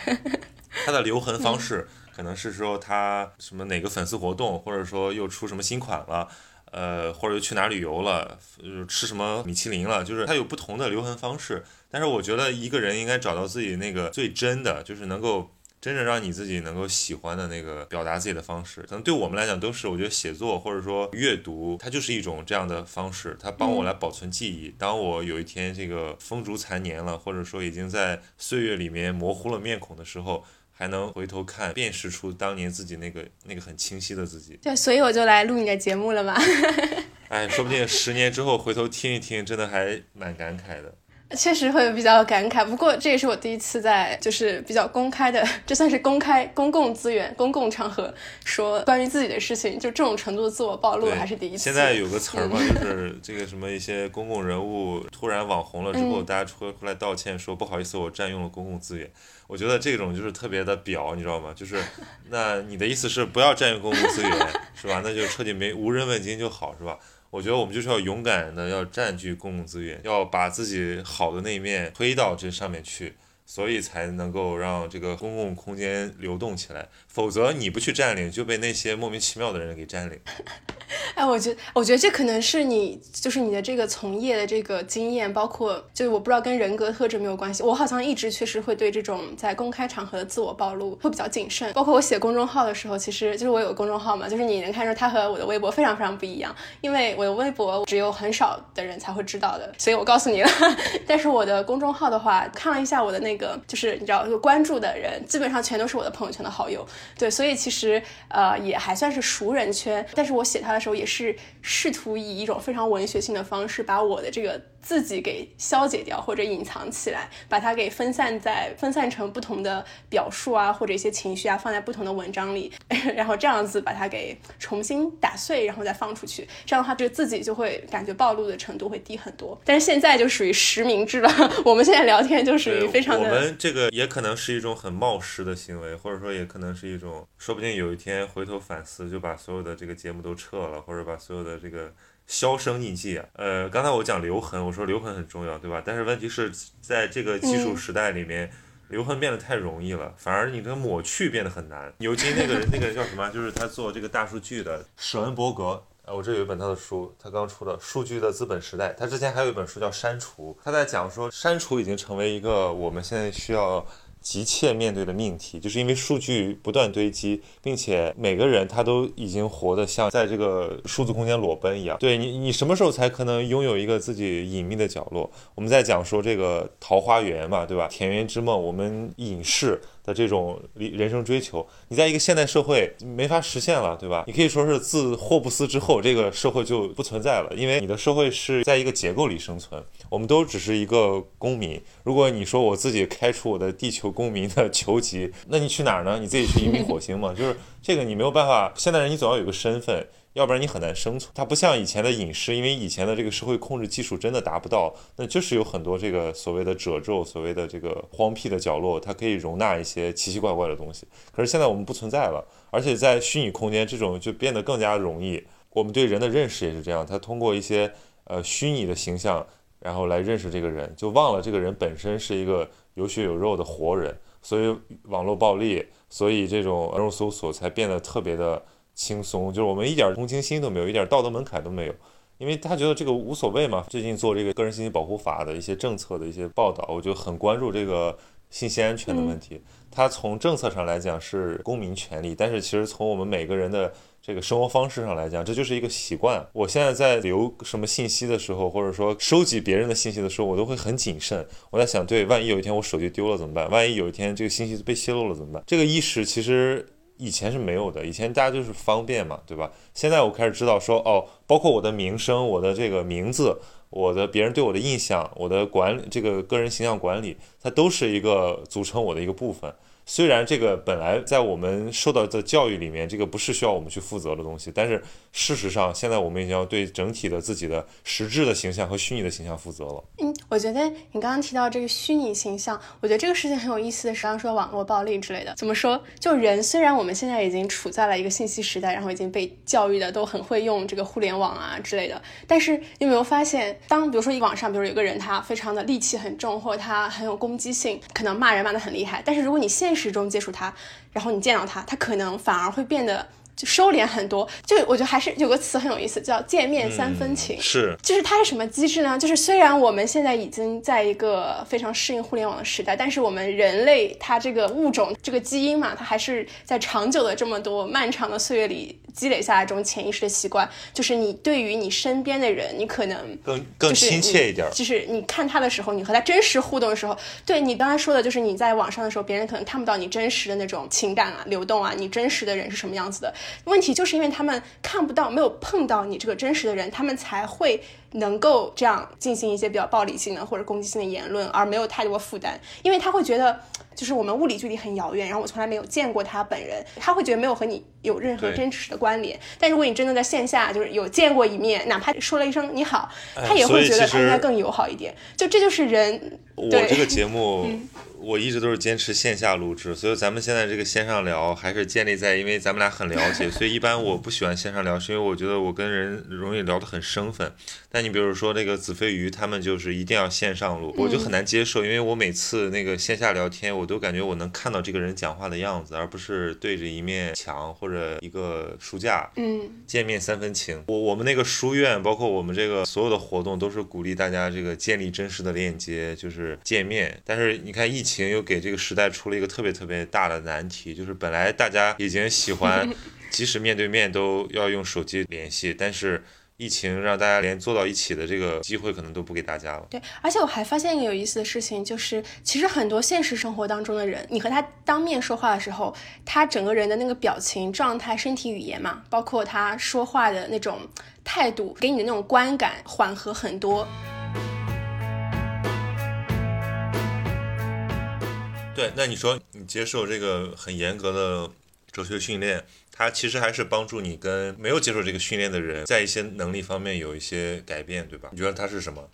他的留痕方式可能是说他什么哪个粉丝活动，或者说又出什么新款了。呃，或者去哪旅游了，就吃什么米其林了，就是它有不同的留痕方式。但是我觉得一个人应该找到自己那个最真的，就是能够真正让你自己能够喜欢的那个表达自己的方式。可能对我们来讲都是，我觉得写作或者说阅读，它就是一种这样的方式，它帮我来保存记忆。当我有一天这个风烛残年了，或者说已经在岁月里面模糊了面孔的时候。还能回头看，辨识出当年自己那个那个很清晰的自己。对，所以我就来录你的节目了嘛。哎，说不定十年之后回头听一听，真的还蛮感慨的。确实会比较感慨，不过这也是我第一次在就是比较公开的，这算是公开公共资源、公共场合说关于自己的事情，就这种程度的自我暴露还是第一次。现在有个词儿嘛，就是这个什么一些公共人物突然网红了之后，大家出出来道歉说不好意思，我占用了公共资源。我觉得这种就是特别的表，你知道吗？就是那你的意思是不要占用公共资源，是吧？那就彻底没无人问津就好，是吧？我觉得我们就是要勇敢的，要占据公共资源，要把自己好的那一面推到这上面去。所以才能够让这个公共空间流动起来，否则你不去占领，就被那些莫名其妙的人给占领。哎，我觉得，我觉得这可能是你，就是你的这个从业的这个经验，包括就是我不知道跟人格特质没有关系。我好像一直确实会对这种在公开场合的自我暴露会比较谨慎。包括我写公众号的时候，其实就是我有个公众号嘛，就是你能看出它和我的微博非常非常不一样，因为我的微博只有很少的人才会知道的，所以我告诉你了。但是我的公众号的话，看了一下我的那个。就是你知道，就关注的人基本上全都是我的朋友圈的好友，对，所以其实呃也还算是熟人圈。但是我写他的时候，也是试图以一种非常文学性的方式，把我的这个。自己给消解掉或者隐藏起来，把它给分散在分散成不同的表述啊，或者一些情绪啊，放在不同的文章里，然后这样子把它给重新打碎，然后再放出去。这样的话，就自己就会感觉暴露的程度会低很多。但是现在就属于实名制了，我们现在聊天就属于非常的。我们这个也可能是一种很冒失的行为，或者说也可能是一种，说不定有一天回头反思，就把所有的这个节目都撤了，或者把所有的这个。销声匿迹啊，呃，刚才我讲留痕，我说留痕很重要，对吧？但是问题是在这个技术时代里面，留痕变得太容易了，反而你的抹去变得很难。牛津那个人，那个叫什么？就是他做这个大数据的舍恩伯格，啊，我这有一本他的书，他刚出的《数据的资本时代》，他之前还有一本书叫《删除》，他在讲说删除已经成为一个我们现在需要。急切面对的命题，就是因为数据不断堆积，并且每个人他都已经活得像在这个数字空间裸奔一样。对你，你什么时候才可能拥有一个自己隐秘的角落？我们在讲说这个桃花源嘛，对吧？田园之梦，我们隐士。的这种人生追求，你在一个现代社会没法实现了，对吧？你可以说是自霍布斯之后，这个社会就不存在了，因为你的社会是在一个结构里生存，我们都只是一个公民。如果你说我自己开除我的地球公民的球籍，那你去哪儿呢？你自己去移民火星吗？就是这个你没有办法。现代人你总要有个身份。要不然你很难生存。它不像以前的隐士，因为以前的这个社会控制技术真的达不到，那就是有很多这个所谓的褶皱，所谓的这个荒僻的角落，它可以容纳一些奇奇怪怪的东西。可是现在我们不存在了，而且在虚拟空间，这种就变得更加容易。我们对人的认识也是这样，他通过一些呃虚拟的形象，然后来认识这个人，就忘了这个人本身是一个有血有肉的活人。所以网络暴力，所以这种人肉搜索才变得特别的。轻松，就是我们一点同情心都没有，一点道德门槛都没有，因为他觉得这个无所谓嘛。最近做这个个人信息保护法的一些政策的一些报道，我就很关注这个信息安全的问题。它从政策上来讲是公民权利，但是其实从我们每个人的这个生活方式上来讲，这就是一个习惯。我现在在留什么信息的时候，或者说收集别人的信息的时候，我都会很谨慎。我在想，对，万一有一天我手机丢了怎么办？万一有一天这个信息被泄露了怎么办？这个意识其实以前是没有的，以前大家就是方便嘛，对吧？现在我开始知道说，哦，包括我的名声、我的这个名字、我的别人对我的印象、我的管理这个个人形象管理，它都是一个组成我的一个部分。虽然这个本来在我们受到的教育里面，这个不是需要我们去负责的东西，但是事实上，现在我们已经要对整体的自己的实质的形象和虚拟的形象负责了。嗯，我觉得你刚刚提到这个虚拟形象，我觉得这个事情很有意思的是，刚说网络暴力之类的，怎么说？就人虽然我们现在已经处在了一个信息时代，然后已经被教育的都很会用这个互联网啊之类的，但是你有没有发现，当比如说一网上，比如有个人他非常的戾气很重，或者他很有攻击性，可能骂人骂得很厉害，但是如果你现现实中接触他，然后你见到他，他可能反而会变得就收敛很多。就我觉得还是有个词很有意思，叫见面三分情。是，就是它是什么机制呢？就是虽然我们现在已经在一个非常适应互联网的时代，但是我们人类它这个物种这个基因嘛，它还是在长久的这么多漫长的岁月里积累下来这种潜意识的习惯。就是你对于你身边的人，你可能更更亲切一点。就是你看他的时候，你和他真实互动的时候，对你刚才说的，就是你在网上的时候，别人可能看不到你真实的那种情感啊、流动啊，你真实的人是什么样子的。问题就是因为他们看不到、没有碰到你这个真实的人，他们才会能够这样进行一些比较暴力性的或者攻击性的言论，而没有太多负担，因为他会觉得。就是我们物理距离很遥远，然后我从来没有见过他本人，他会觉得没有和你有任何真实的关联。但如果你真的在线下，就是有见过一面，哪怕说了一声你好，他也会觉得他应该更友好一点。就这就是人。我这个节目。我一直都是坚持线下录制，所以咱们现在这个线上聊还是建立在，因为咱们俩很了解，所以一般我不喜欢线上聊，是因为我觉得我跟人容易聊得很生分。但你比如说那个子非鱼，他们就是一定要线上录，我就很难接受，因为我每次那个线下聊天，我都感觉我能看到这个人讲话的样子，而不是对着一面墙或者一个书架。嗯，见面三分情。我我们那个书院，包括我们这个所有的活动，都是鼓励大家这个建立真实的链接，就是见面。但是你看疫情。又给这个时代出了一个特别特别大的难题，就是本来大家已经喜欢，即使面对面都要用手机联系，但是疫情让大家连坐到一起的这个机会可能都不给大家了。对，而且我还发现一个有意思的事情，就是其实很多现实生活当中的人，你和他当面说话的时候，他整个人的那个表情、状态、身体语言嘛，包括他说话的那种态度，给你的那种观感缓和很多。对，那你说你接受这个很严格的哲学训练，它其实还是帮助你跟没有接受这个训练的人在一些能力方面有一些改变，对吧？你觉得它是什么？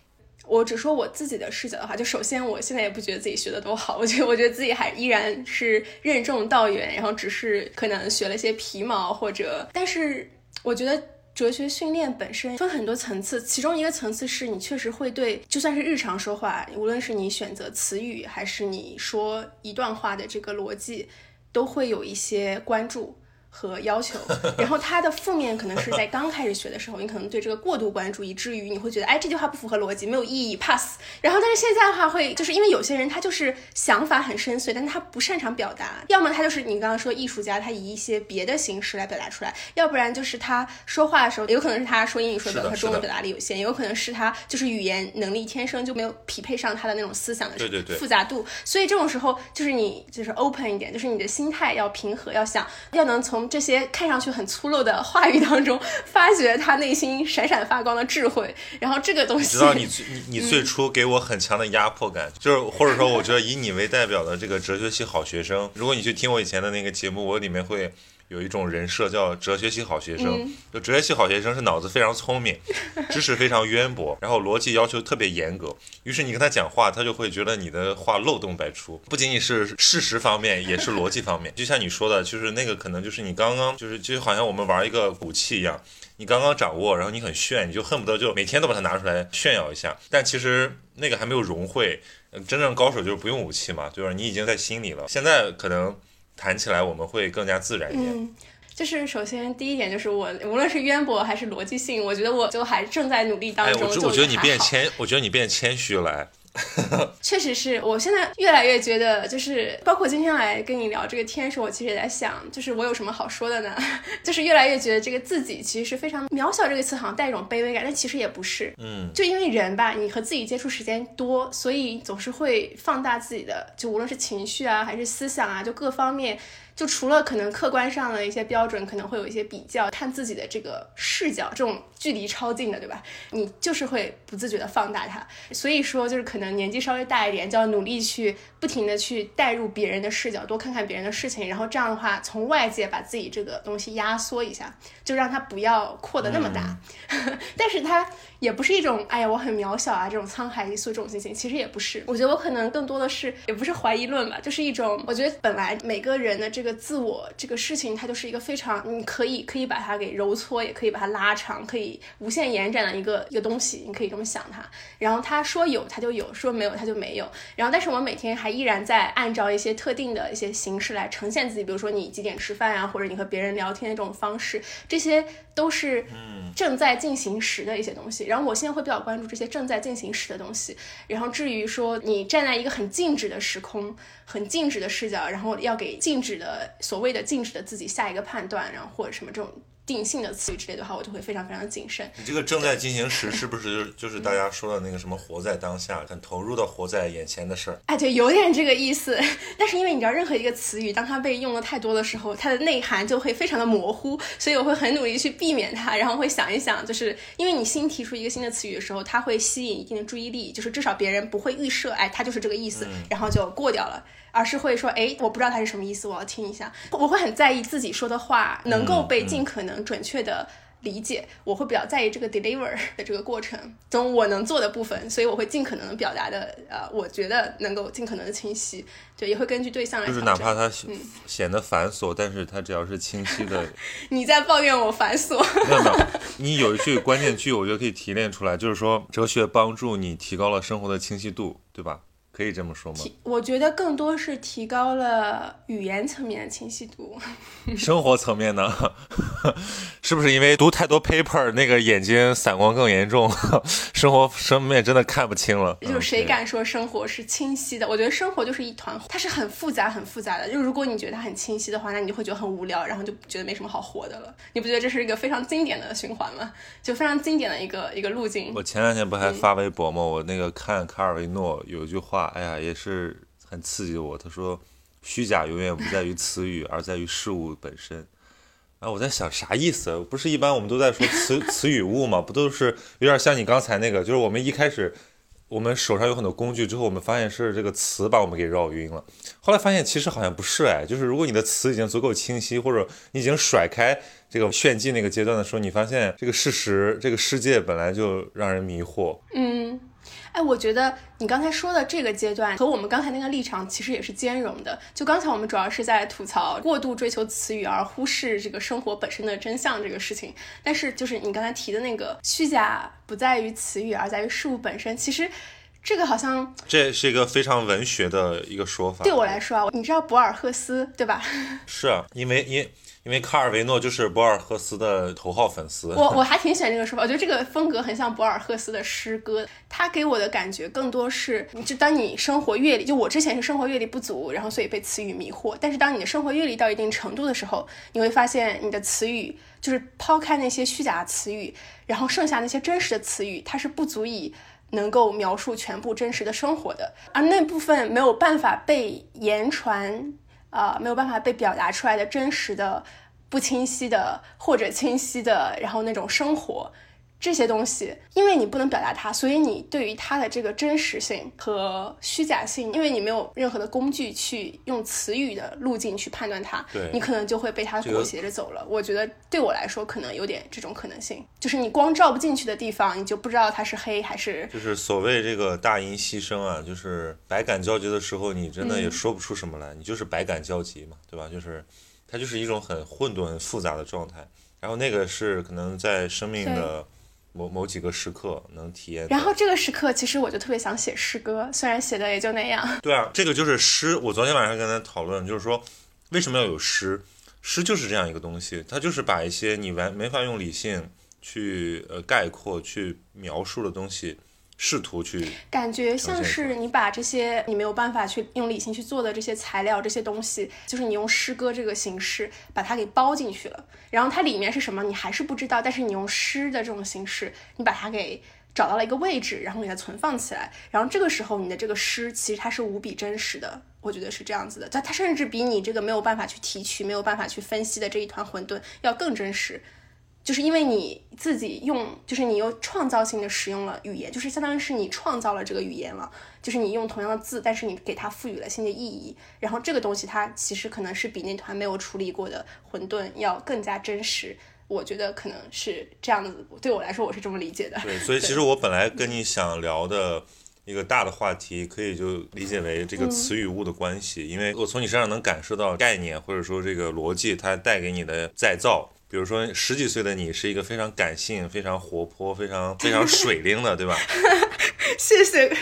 我只说我自己的视角的话，就首先我现在也不觉得自己学的多好，我觉得我觉得自己还依然是任重道远，然后只是可能学了些皮毛或者，但是我觉得。哲学训练本身分很多层次，其中一个层次是你确实会对，就算是日常说话，无论是你选择词语，还是你说一段话的这个逻辑，都会有一些关注。和要求，然后它的负面可能是在刚开始学的时候，你可能对这个过度关注，以至于你会觉得，哎，这句话不符合逻辑，没有意义，pass。然后，但是现在的话会，就是因为有些人他就是想法很深邃，但是他不擅长表达，要么他就是你刚刚说艺术家，他以一些别的形式来表达出来，要不然就是他说话的时候，有可能是他说英语说的，他中文表达力有限，有可能是他就是语言能力天生就没有匹配上他的那种思想的复杂度，所以这种时候就是你就是 open 一点，就是你的心态要平和，要想要能从。这些看上去很粗陋的话语当中，发掘他内心闪闪发光的智慧。然后这个东西，知道你你你最初给我很强的压迫感，就是或者说，我觉得以你为代表的这个哲学系好学生，如果你去听我以前的那个节目，我里面会。有一种人设叫哲学系好学生，就哲学系好学生是脑子非常聪明，知识非常渊博，然后逻辑要求特别严格。于是你跟他讲话，他就会觉得你的话漏洞百出，不仅仅是事实方面，也是逻辑方面。就像你说的，就是那个可能就是你刚刚就是就好像我们玩一个武器一样，你刚刚掌握，然后你很炫，你就恨不得就每天都把它拿出来炫耀一下。但其实那个还没有融会，真正高手就是不用武器嘛，就是？你已经在心里了。现在可能。谈起来我们会更加自然一点。嗯，就是首先第一点就是我无论是渊博还是逻辑性，我觉得我就还正在努力当中。哎，我我觉得你变谦，我觉得你变谦虚来。确实是我现在越来越觉得，就是包括今天来跟你聊这个天的时候，我其实也在想，就是我有什么好说的呢？就是越来越觉得这个自己其实是非常渺小，这个词好像带一种卑微感，但其实也不是。嗯，就因为人吧，你和自己接触时间多，所以总是会放大自己的，就无论是情绪啊，还是思想啊，就各方面。就除了可能客观上的一些标准，可能会有一些比较，看自己的这个视角，这种距离超近的，对吧？你就是会不自觉的放大它。所以说，就是可能年纪稍微大一点，就要努力去不停的去带入别人的视角，多看看别人的事情，然后这样的话，从外界把自己这个东西压缩一下，就让它不要扩得那么大。但是它也不是一种，哎呀，我很渺小啊，这种沧海一粟这种心情，其实也不是。我觉得我可能更多的是，也不是怀疑论吧，就是一种，我觉得本来每个人的这个。自我这个事情，它就是一个非常，你可以可以把它给揉搓，也可以把它拉长，可以无限延展的一个一个东西，你可以这么想它。然后他说有，他就有；说没有，他就没有。然后，但是我每天还依然在按照一些特定的一些形式来呈现自己，比如说你几点吃饭啊，或者你和别人聊天的这种方式，这些都是正在进行时的一些东西。然后我现在会比较关注这些正在进行时的东西。然后至于说你站在一个很静止的时空。很静止的视角，然后要给静止的所谓的静止的自己下一个判断，然后或者什么这种定性的词语之类的话，我就会非常非常谨慎。你这个正在进行时，是不是就是大家说的那个什么活在当下，很投入的活在眼前的事儿？哎，对，有点这个意思。但是因为你知道，任何一个词语，当它被用的太多的时候，它的内涵就会非常的模糊，所以我会很努力去避免它，然后会想一想，就是因为你新提出一个新的词语的时候，它会吸引一定的注意力，就是至少别人不会预设，哎，它就是这个意思，然后就过掉了。而是会说，哎，我不知道它是什么意思，我要听一下。我会很在意自己说的话能够被尽可能准确的理解，我会比较在意这个 deliver 的这个过程中我能做的部分，所以我会尽可能的表达的，呃，我觉得能够尽可能的清晰。对，也会根据对象来。就是哪怕它显得繁琐，但是它只要是清晰的。你在抱怨我繁琐？没有没有，你有一句关键句，我觉得可以提炼出来，就是说哲学帮助你提高了生活的清晰度，对吧？可以这么说吗？我觉得更多是提高了语言层面的清晰度。生活层面呢？是不是因为读太多 paper，那个眼睛散光更严重，生活生面真的看不清了？就谁敢说生活是清晰的？我觉得生活就是一团，它是很复杂、很复杂的。就如果你觉得它很清晰的话，那你就会觉得很无聊，然后就觉得没什么好活的了。你不觉得这是一个非常经典的循环吗？就非常经典的一个一个路径。我前两天不还发微博吗？我那个看卡尔维诺有一句话。哎呀，也是很刺激我。他说：“虚假永远不在于词语，而在于事物本身。”然后我在想，啥意思？不是一般我们都在说词 词语物吗？不都是有点像你刚才那个？就是我们一开始，我们手上有很多工具，之后我们发现是这个词把我们给绕晕了。后来发现其实好像不是哎，就是如果你的词已经足够清晰，或者你已经甩开这个炫技那个阶段的时候，你发现这个事实，这个世界本来就让人迷惑。嗯。哎，我觉得你刚才说的这个阶段和我们刚才那个立场其实也是兼容的。就刚才我们主要是在吐槽过度追求词语而忽视这个生活本身的真相这个事情，但是就是你刚才提的那个虚假不在于词语而在于事物本身，其实这个好像这是一个非常文学的一个说法。对我来说啊，你知道博尔赫斯对吧？是啊，因为因。因为卡尔维诺就是博尔赫斯的头号粉丝，我我还挺喜欢这个说法，我觉得这个风格很像博尔赫斯的诗歌，他给我的感觉更多是，就当你生活阅历，就我之前是生活阅历不足，然后所以被词语迷惑，但是当你的生活阅历到一定程度的时候，你会发现你的词语就是抛开那些虚假的词语，然后剩下那些真实的词语，它是不足以能够描述全部真实的生活的，而那部分没有办法被言传。啊，没有办法被表达出来的真实的、不清晰的或者清晰的，然后那种生活。这些东西，因为你不能表达它，所以你对于它的这个真实性和虚假性，因为你没有任何的工具去用词语的路径去判断它，你可能就会被它裹挟着走了。我觉得对我来说，可能有点这种可能性，就是你光照不进去的地方，你就不知道它是黑还是。就是所谓这个大音希声啊，就是百感交集的时候，你真的也说不出什么来，你就是百感交集嘛，对吧？就是它就是一种很混沌、很复杂的状态，然后那个是可能在生命的。某某几个时刻能体验，然后这个时刻其实我就特别想写诗歌，虽然写的也就那样。对啊，这个就是诗。我昨天晚上跟他讨论，就是说为什么要有诗？诗就是这样一个东西，它就是把一些你完没法用理性去呃概括、去描述的东西，试图去感觉像是你把这些你没有办法去用理性去做的这些材料、这些东西，就是你用诗歌这个形式把它给包进去了。然后它里面是什么，你还是不知道。但是你用诗的这种形式，你把它给找到了一个位置，然后给它存放起来。然后这个时候，你的这个诗其实它是无比真实的。我觉得是这样子的，它它甚至比你这个没有办法去提取、没有办法去分析的这一团混沌要更真实。就是因为你自己用，就是你又创造性的使用了语言，就是相当于是你创造了这个语言了。就是你用同样的字，但是你给它赋予了新的意义，然后这个东西它其实可能是比那团没有处理过的混沌要更加真实。我觉得可能是这样子，对我来说我是这么理解的。对，所以其实我本来跟你想聊的一个大的话题，可以就理解为这个词与物的关系，因为我从你身上能感受到概念或者说这个逻辑，它带给你的再造。比如说，十几岁的你是一个非常感性、非常活泼、非常非常水灵的，对吧？谢谢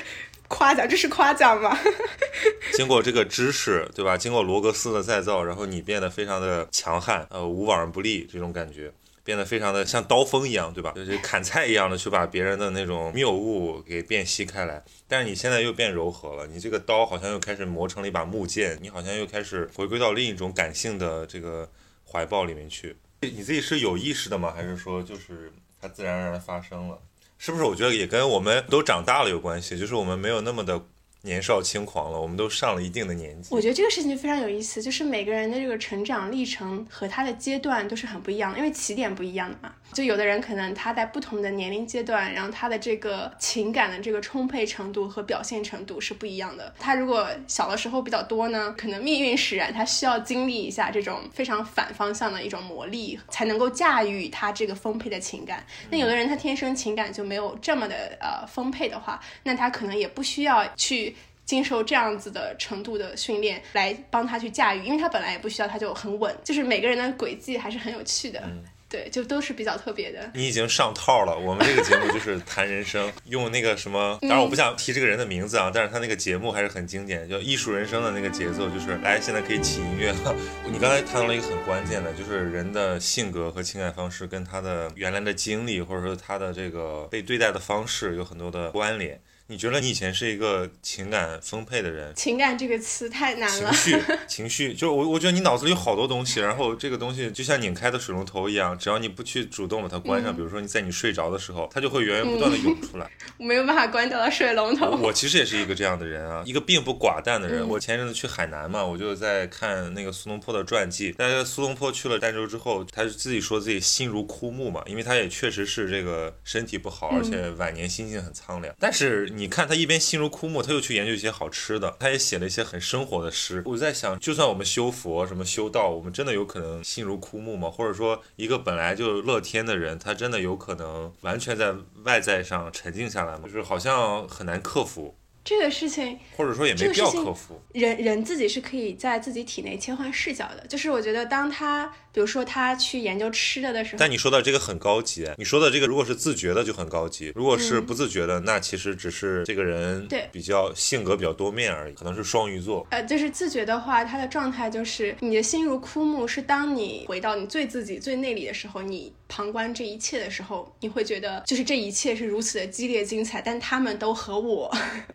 夸奖，这是夸奖吗？经过这个知识，对吧？经过罗格斯的再造，然后你变得非常的强悍，呃，无往而不利，这种感觉变得非常的像刀锋一样，对吧？就是砍菜一样的去把别人的那种谬误给辨析开来。但是你现在又变柔和了，你这个刀好像又开始磨成了一把木剑，你好像又开始回归到另一种感性的这个怀抱里面去。你自己是有意识的吗？还是说就是它自然而然发生了？是不是？我觉得也跟我们都长大了有关系，就是我们没有那么的。年少轻狂了，我们都上了一定的年纪。我觉得这个事情非常有意思，就是每个人的这个成长历程和他的阶段都是很不一样的，因为起点不一样的嘛。就有的人可能他在不同的年龄阶段，然后他的这个情感的这个充沛程度和表现程度是不一样的。他如果小的时候比较多呢，可能命运使然，他需要经历一下这种非常反方向的一种磨砺，才能够驾驭他这个丰沛的情感。那有的人他天生情感就没有这么的呃丰沛的话，那他可能也不需要去。经受这样子的程度的训练来帮他去驾驭，因为他本来也不需要，他就很稳。就是每个人的轨迹还是很有趣的，对，就都是比较特别的。你已经上套了，我们这个节目就是谈人生，用那个什么，当然我不想提这个人的名字啊，但是他那个节目还是很经典，叫艺术人生的那个节奏，就是来现在可以起音乐了。你刚才谈到了一个很关键的，就是人的性格和情感方式跟他的原来的经历，或者说他的这个被对待的方式有很多的关联。你觉得你以前是一个情感丰沛的人？情感这个词太难了。情绪，情绪，就我，我觉得你脑子里有好多东西，然后这个东西就像拧开的水龙头一样，只要你不去主动把它关上，比如说你在你睡着的时候，它就会源源不断的涌出来。我没有办法关掉的水龙头。我其实也是一个这样的人啊，一个并不寡淡的人。我前阵子去海南嘛，我就在看那个苏东坡的传记。但是苏东坡去了儋州之后，他就自己说自己心如枯木嘛，因为他也确实是这个身体不好，而且晚年心境很苍凉。但是你看他一边心如枯木，他又去研究一些好吃的，他也写了一些很生活的诗。我在想，就算我们修佛、什么修道，我们真的有可能心如枯木吗？或者说，一个本来就乐天的人，他真的有可能完全在外在上沉静下来吗？就是好像很难克服。这个事情，或者说也没必要克服。人人自己是可以在自己体内切换视角的。就是我觉得，当他比如说他去研究吃的的时候，但你说的这个很高级。你说的这个如果是自觉的就很高级，如果是不自觉的，那其实只是这个人对比较性格比较多面而已，可能是双鱼座。呃，就是自觉的话，他的状态就是你的心如枯木，是当你回到你最自己最内里的时候，你旁观这一切的时候，你会觉得就是这一切是如此的激烈精彩，但他们都和我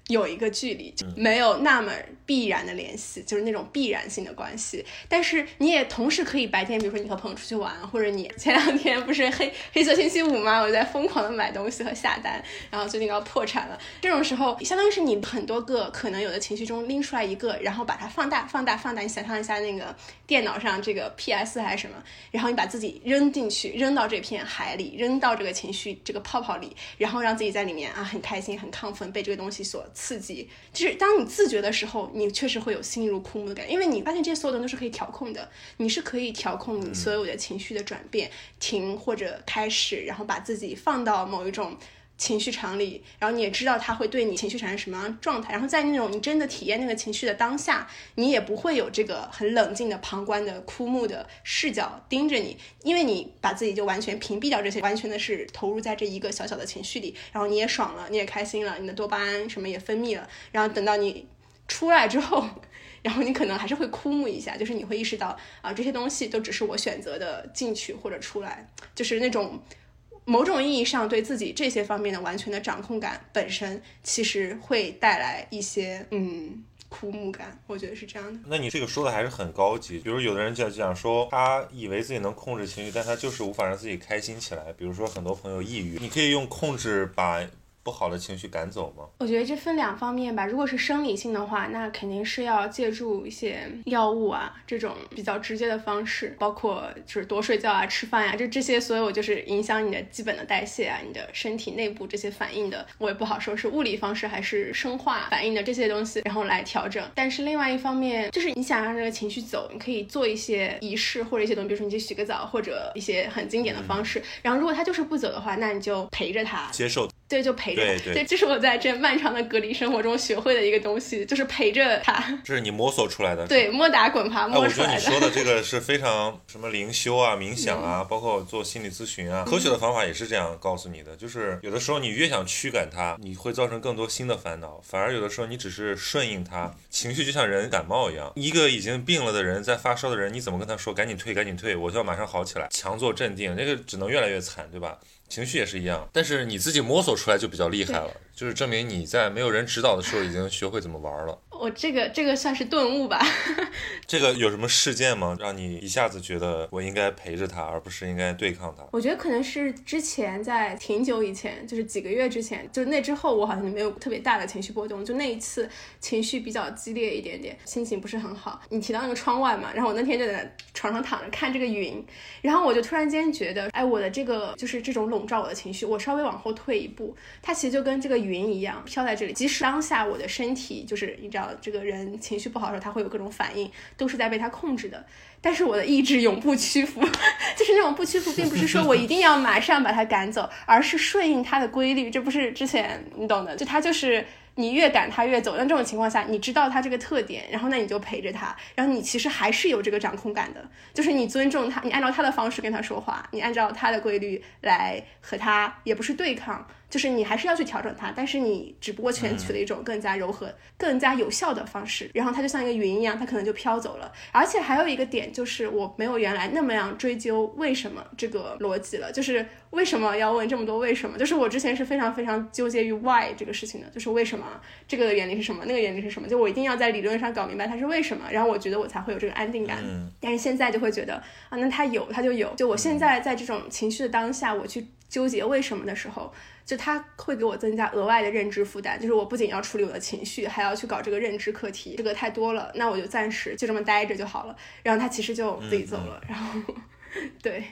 有。有一个距离，就没有那么必然的联系，就是那种必然性的关系。但是你也同时可以白天，比如说你和朋友出去玩，或者你前两天不是黑黑色星期五吗？我在疯狂的买东西和下单，然后最近要破产了。这种时候，相当于是你很多个可能有的情绪中拎出来一个，然后把它放大、放大、放大。你想象一下那个电脑上这个 PS 还是什么，然后你把自己扔进去，扔到这片海里，扔到这个情绪这个泡泡里，然后让自己在里面啊很开心、很亢奋，被这个东西所刺。激就是当你自觉的时候，你确实会有心如枯木的感觉，因为你发现这些所有的都是可以调控的，你是可以调控你所有的情绪的转变，停或者开始，然后把自己放到某一种。情绪场里，然后你也知道他会对你情绪产生什么样的状态，然后在那种你真的体验那个情绪的当下，你也不会有这个很冷静的旁观的枯木的视角盯着你，因为你把自己就完全屏蔽掉这些，完全的是投入在这一个小小的情绪里，然后你也爽了，你也开心了，你的多巴胺什么也分泌了，然后等到你出来之后，然后你可能还是会枯木一下，就是你会意识到啊，这些东西都只是我选择的进去或者出来，就是那种。某种意义上对自己这些方面的完全的掌控感本身，其实会带来一些嗯。枯木感，我觉得是这样的。那你这个说的还是很高级。比如有的人就讲说，他以为自己能控制情绪，但他就是无法让自己开心起来。比如说很多朋友抑郁，你可以用控制把。不好的情绪赶走吗？我觉得这分两方面吧。如果是生理性的话，那肯定是要借助一些药物啊，这种比较直接的方式，包括就是多睡觉啊、吃饭呀，就这些所有就是影响你的基本的代谢啊、你的身体内部这些反应的，我也不好说是物理方式还是生化反应的这些东西，然后来调整。但是另外一方面，就是你想让这个情绪走，你可以做一些仪式或者一些东西，比如说你去洗个澡，或者一些很经典的方式。然后如果他就是不走的话，那你就陪着他，接受。对，就陪着他。对，这是我在这漫长的隔离生活中学会的一个东西，就是陪着他。这是你摸索出来的。对，摸打滚爬摸出来的。我觉得你说的这个是非常什么灵修啊、冥想啊，包括做心理咨询啊，科学的方法也是这样告诉你的。就是有的时候你越想驱赶它，你会造成更多新的烦恼；反而有的时候你只是顺应它。情绪就像人感冒一样，一个已经病了的人在发烧的人，你怎么跟他说赶紧退、赶紧退，我就要马上好起来？强作镇定，那个只能越来越惨，对吧？情绪也是一样，但是你自己摸索出来就比较厉害了，就是证明你在没有人指导的时候已经学会怎么玩了。我这个这个算是顿悟吧。这个有什么事件吗？让你一下子觉得我应该陪着他，而不是应该对抗他？我觉得可能是之前在挺久以前，就是几个月之前，就是那之后我好像没有特别大的情绪波动。就那一次情绪比较激烈一点点，心情不是很好。你提到那个窗外嘛，然后我那天就在床上躺着看这个云，然后我就突然间觉得，哎，我的这个就是这种笼罩我的情绪，我稍微往后退一步，它其实就跟这个云一样飘在这里。即使当下我的身体就是你知道。这个人情绪不好的时候，他会有各种反应，都是在被他控制的。但是我的意志永不屈服，就是那种不屈服，并不是说我一定要马上把他赶走，而是顺应他的规律。这不是之前你懂的，就他就是。你越赶他越走，那这种情况下，你知道他这个特点，然后那你就陪着他，然后你其实还是有这个掌控感的，就是你尊重他，你按照他的方式跟他说话，你按照他的规律来和他，也不是对抗，就是你还是要去调整它，但是你只不过选取了一种更加柔和、更加有效的方式，然后它就像一个云一样，它可能就飘走了。而且还有一个点就是，我没有原来那么样追究为什么这个逻辑了，就是为什么要问这么多为什么？就是我之前是非常非常纠结于 why 这个事情的，就是为什么。这个的原理是什么？那个原理是什么？就我一定要在理论上搞明白它是为什么，然后我觉得我才会有这个安定感。但是现在就会觉得啊，那它有它就有。就我现在在这种情绪的当下，我去纠结为什么的时候，就它会给我增加额外的认知负担。就是我不仅要处理我的情绪，还要去搞这个认知课题，这个太多了。那我就暂时就这么待着就好了。然后它其实就自己走了。然后，对。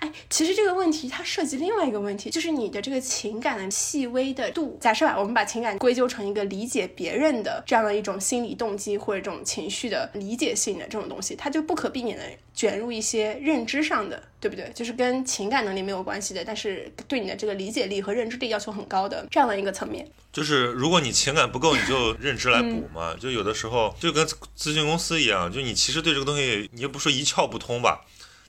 哎，其实这个问题它涉及另外一个问题，就是你的这个情感的细微的度。假设吧，我们把情感归咎成一个理解别人的这样的一种心理动机或者这种情绪的理解性的这种东西，它就不可避免的卷入一些认知上的，对不对？就是跟情感能力没有关系的，但是对你的这个理解力和认知力要求很高的这样的一个层面。就是如果你情感不够，你就认知来补嘛。就有的时候就跟咨询公司一样，就你其实对这个东西，你也不说一窍不通吧。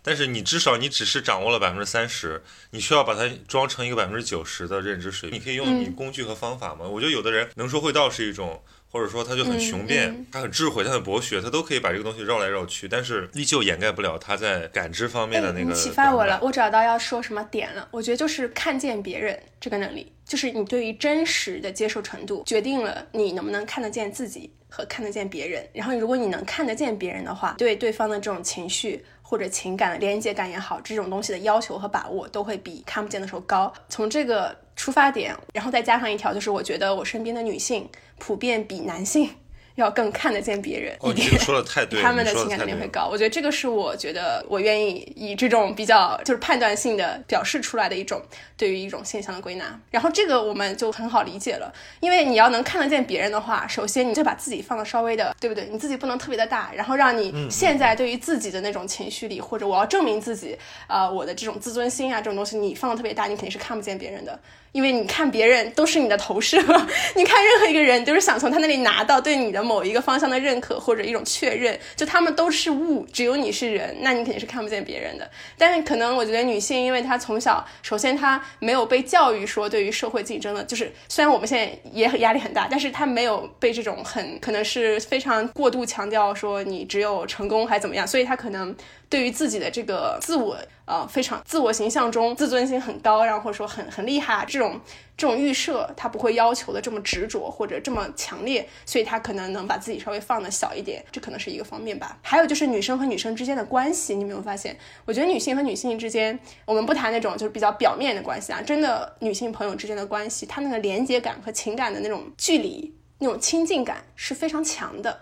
但是你至少你只是掌握了百分之三十，你需要把它装成一个百分之九十的认知水平。你可以用你工具和方法吗？我觉得有的人能说会道是一种，或者说他就很雄辩，他很智慧，他很博学，他都可以把这个东西绕来绕去，但是依旧掩盖不了他在感知方面的那个。启发我了，我找到要说什么点了。我觉得就是看见别人这个能力，就是你对于真实的接受程度，决定了你能不能看得见自己和看得见别人。然后如果你能看得见别人的话，对对方的这种情绪。或者情感的连接感也好，这种东西的要求和把握都会比看不见的时候高。从这个出发点，然后再加上一条，就是我觉得我身边的女性普遍比男性。要更看得见别人一点，他们的情感能力会高。我觉得这个是我觉得我愿意以这种比较就是判断性的表示出来的一种对于一种现象的归纳。然后这个我们就很好理解了，因为你要能看得见别人的话，首先你就把自己放的稍微的，对不对？你自己不能特别的大，然后让你现在对于自己的那种情绪里，或者我要证明自己，啊，我的这种自尊心啊这种东西，你放的特别大，你肯定是看不见别人的。因为你看别人都是你的投射，你看任何一个人都是想从他那里拿到对你的某一个方向的认可或者一种确认，就他们都是物，只有你是人，那你肯定是看不见别人的。但是可能我觉得女性，因为她从小首先她没有被教育说对于社会竞争的，就是虽然我们现在也很压力很大，但是她没有被这种很可能是非常过度强调说你只有成功还怎么样，所以她可能对于自己的这个自我，呃，非常自我形象中自尊心很高，然后或者说很很厉害这种这种预设，他不会要求的这么执着或者这么强烈，所以他可能能把自己稍微放的小一点，这可能是一个方面吧。还有就是女生和女生之间的关系，你有没有发现？我觉得女性和女性之间，我们不谈那种就是比较表面的关系啊，真的女性朋友之间的关系，她那个连接感和情感的那种距离、那种亲近感是非常强的。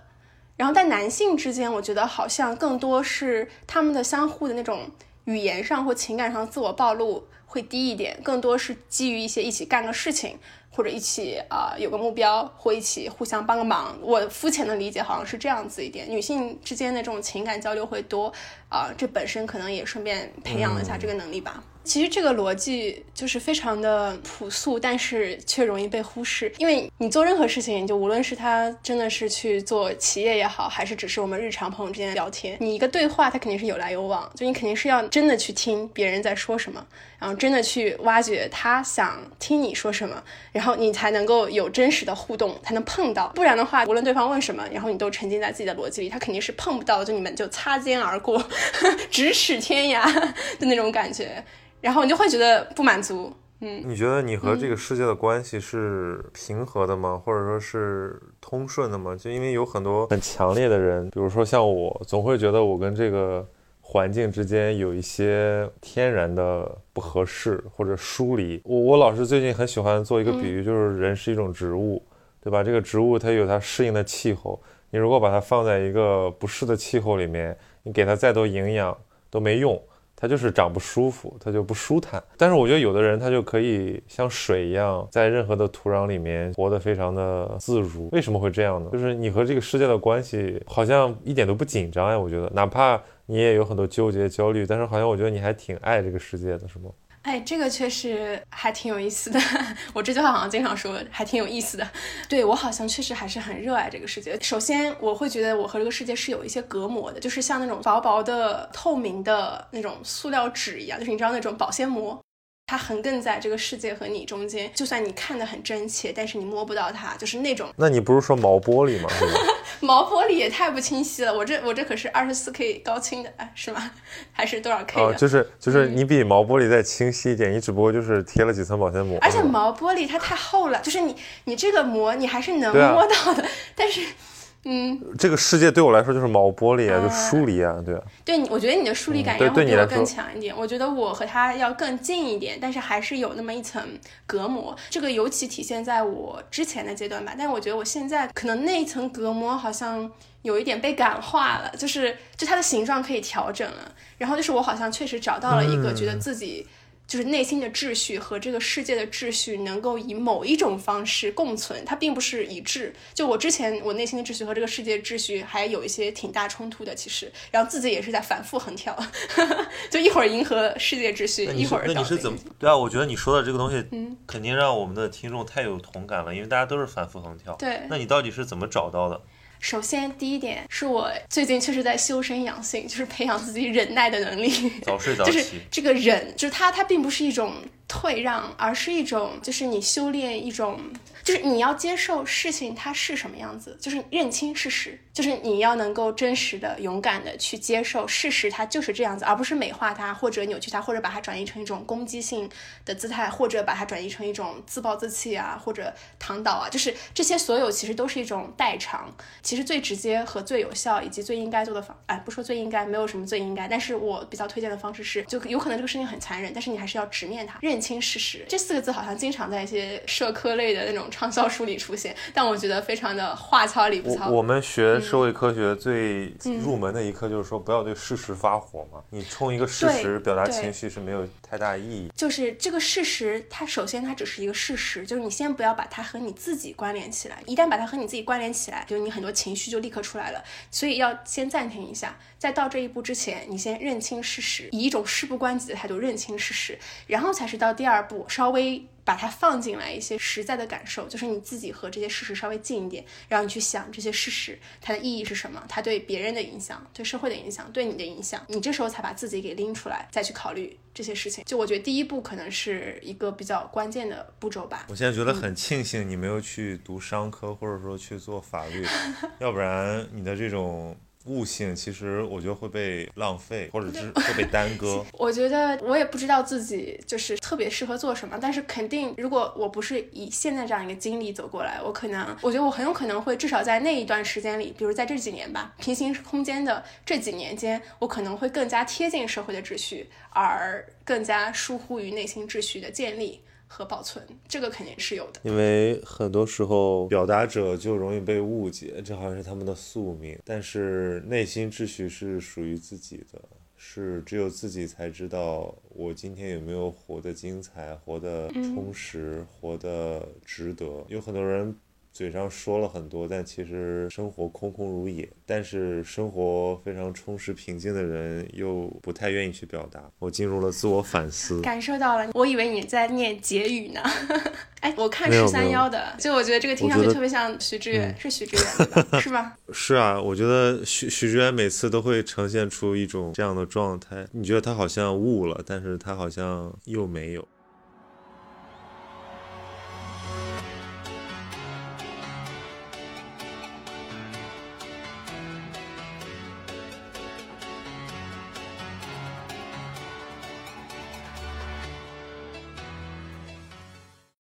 然后在男性之间，我觉得好像更多是他们的相互的那种语言上或情感上自我暴露会低一点，更多是基于一些一起干个事情，或者一起啊有个目标，或一起互相帮个忙。我肤浅的理解好像是这样子一点，女性之间的这种情感交流会多啊，这本身可能也顺便培养了一下这个能力吧。其实这个逻辑就是非常的朴素，但是却容易被忽视。因为你做任何事情，就无论是他真的是去做企业也好，还是只是我们日常朋友之间聊天，你一个对话，他肯定是有来有往。就你肯定是要真的去听别人在说什么，然后真的去挖掘他想听你说什么，然后你才能够有真实的互动，才能碰到。不然的话，无论对方问什么，然后你都沉浸在自己的逻辑里，他肯定是碰不到。就你们就擦肩而过，咫尺天涯的那种感觉。然后你就会觉得不满足，嗯，你觉得你和这个世界的关系是平和的吗？或者说是通顺的吗？就因为有很多很强烈的人，比如说像我，总会觉得我跟这个环境之间有一些天然的不合适或者疏离。我我老师最近很喜欢做一个比喻，就是人是一种植物，对吧？这个植物它有它适应的气候，你如果把它放在一个不适的气候里面，你给它再多营养都没用。它就是长不舒服，它就不舒坦。但是我觉得有的人他就可以像水一样，在任何的土壤里面活得非常的自如。为什么会这样呢？就是你和这个世界的关系好像一点都不紧张呀。我觉得，哪怕你也有很多纠结、焦虑，但是好像我觉得你还挺爱这个世界的，是吗？哎，这个确实还挺有意思的。我这句话好像经常说，还挺有意思的。对我好像确实还是很热爱这个世界。首先，我会觉得我和这个世界是有一些隔膜的，就是像那种薄薄的透明的那种塑料纸一样，就是你知道那种保鲜膜。它横亘在这个世界和你中间，就算你看得很真切，但是你摸不到它，就是那种。那你不是说毛玻璃吗？毛玻璃也太不清晰了，我这我这可是二十四 K 高清的，哎，是吗？还是多少 K 哦，就是就是你比毛玻璃再清晰一点，你只不过就是贴了几层保鲜膜。而且毛玻璃它太厚了，就是你你这个膜你还是能摸到的，但是。嗯，这个世界对我来说就是毛玻璃啊，就疏离啊，对。对，我觉得你的疏离感要比我更强一点。我觉得我和他要更近一点，但是还是有那么一层隔膜。这个尤其体现在我之前的阶段吧。但是我觉得我现在可能那一层隔膜好像有一点被感化了，就是就它的形状可以调整了。然后就是我好像确实找到了一个觉得自己。就是内心的秩序和这个世界的秩序能够以某一种方式共存，它并不是一致。就我之前，我内心的秩序和这个世界秩序还有一些挺大冲突的，其实，然后自己也是在反复横跳，就一会儿迎合世界秩序，一会儿那你是怎么？对啊，我觉得你说的这个东西，嗯，肯定让我们的听众太有同感了，因为大家都是反复横跳。对，那你到底是怎么找到的？首先，第一点是我最近确实在修身养性，就是培养自己忍耐的能力。早睡早起，就是这个忍，就是它，它并不是一种退让，而是一种，就是你修炼一种。就是你要接受事情它是什么样子，就是认清事实，就是你要能够真实的、勇敢的去接受事实，它就是这样子，而不是美化它或者扭曲它，或者把它转移成一种攻击性的姿态，或者把它转移成一种自暴自弃啊，或者躺倒啊，就是这些所有其实都是一种代偿。其实最直接和最有效以及最应该做的方，哎，不说最应该，没有什么最应该，但是我比较推荐的方式是，就有可能这个事情很残忍，但是你还是要直面它，认清事实。这四个字好像经常在一些社科类的那种。畅销书里出现，但我觉得非常的话糙理不糙。我们学社会科学最入门的一课就是说，不要对事实发火嘛。你冲一个事实表达情绪是没有太大意义。就是这个事实，它首先它只是一个事实，就是你先不要把它和你自己关联起来。一旦把它和你自己关联起来，就你很多情绪就立刻出来了。所以要先暂停一下，在到这一步之前，你先认清事实，以一种事不关己的态度认清事实，然后才是到第二步，稍微。把它放进来一些实在的感受，就是你自己和这些事实稍微近一点，然后你去想这些事实它的意义是什么，它对别人的影响、对社会的影响、对你的影响，你这时候才把自己给拎出来，再去考虑这些事情。就我觉得第一步可能是一个比较关键的步骤吧。我现在觉得很庆幸你没有去读商科，或者说去做法律，要不然你的这种。悟性，其实我觉得会被浪费，或者是会被耽搁。我觉得我也不知道自己就是特别适合做什么，但是肯定，如果我不是以现在这样一个经历走过来，我可能，我觉得我很有可能会至少在那一段时间里，比如在这几年吧，平行空间的这几年间，我可能会更加贴近社会的秩序，而更加疏忽于内心秩序的建立。和保存，这个肯定是有的。因为很多时候表达者就容易被误解，这好像是他们的宿命。但是内心秩序是属于自己的，是只有自己才知道我今天有没有活得精彩、活得充实、活得值得。有很多人。嘴上说了很多，但其实生活空空如也。但是生活非常充实平静的人，又不太愿意去表达。我进入了自我反思，感受到了。我以为你在念结语呢。哎，我看十三幺的，就我觉得这个听上去特别像徐志远，是徐志远吧？是吧？是啊，我觉得徐徐志远每次都会呈现出一种这样的状态。你觉得他好像悟了，但是他好像又没有。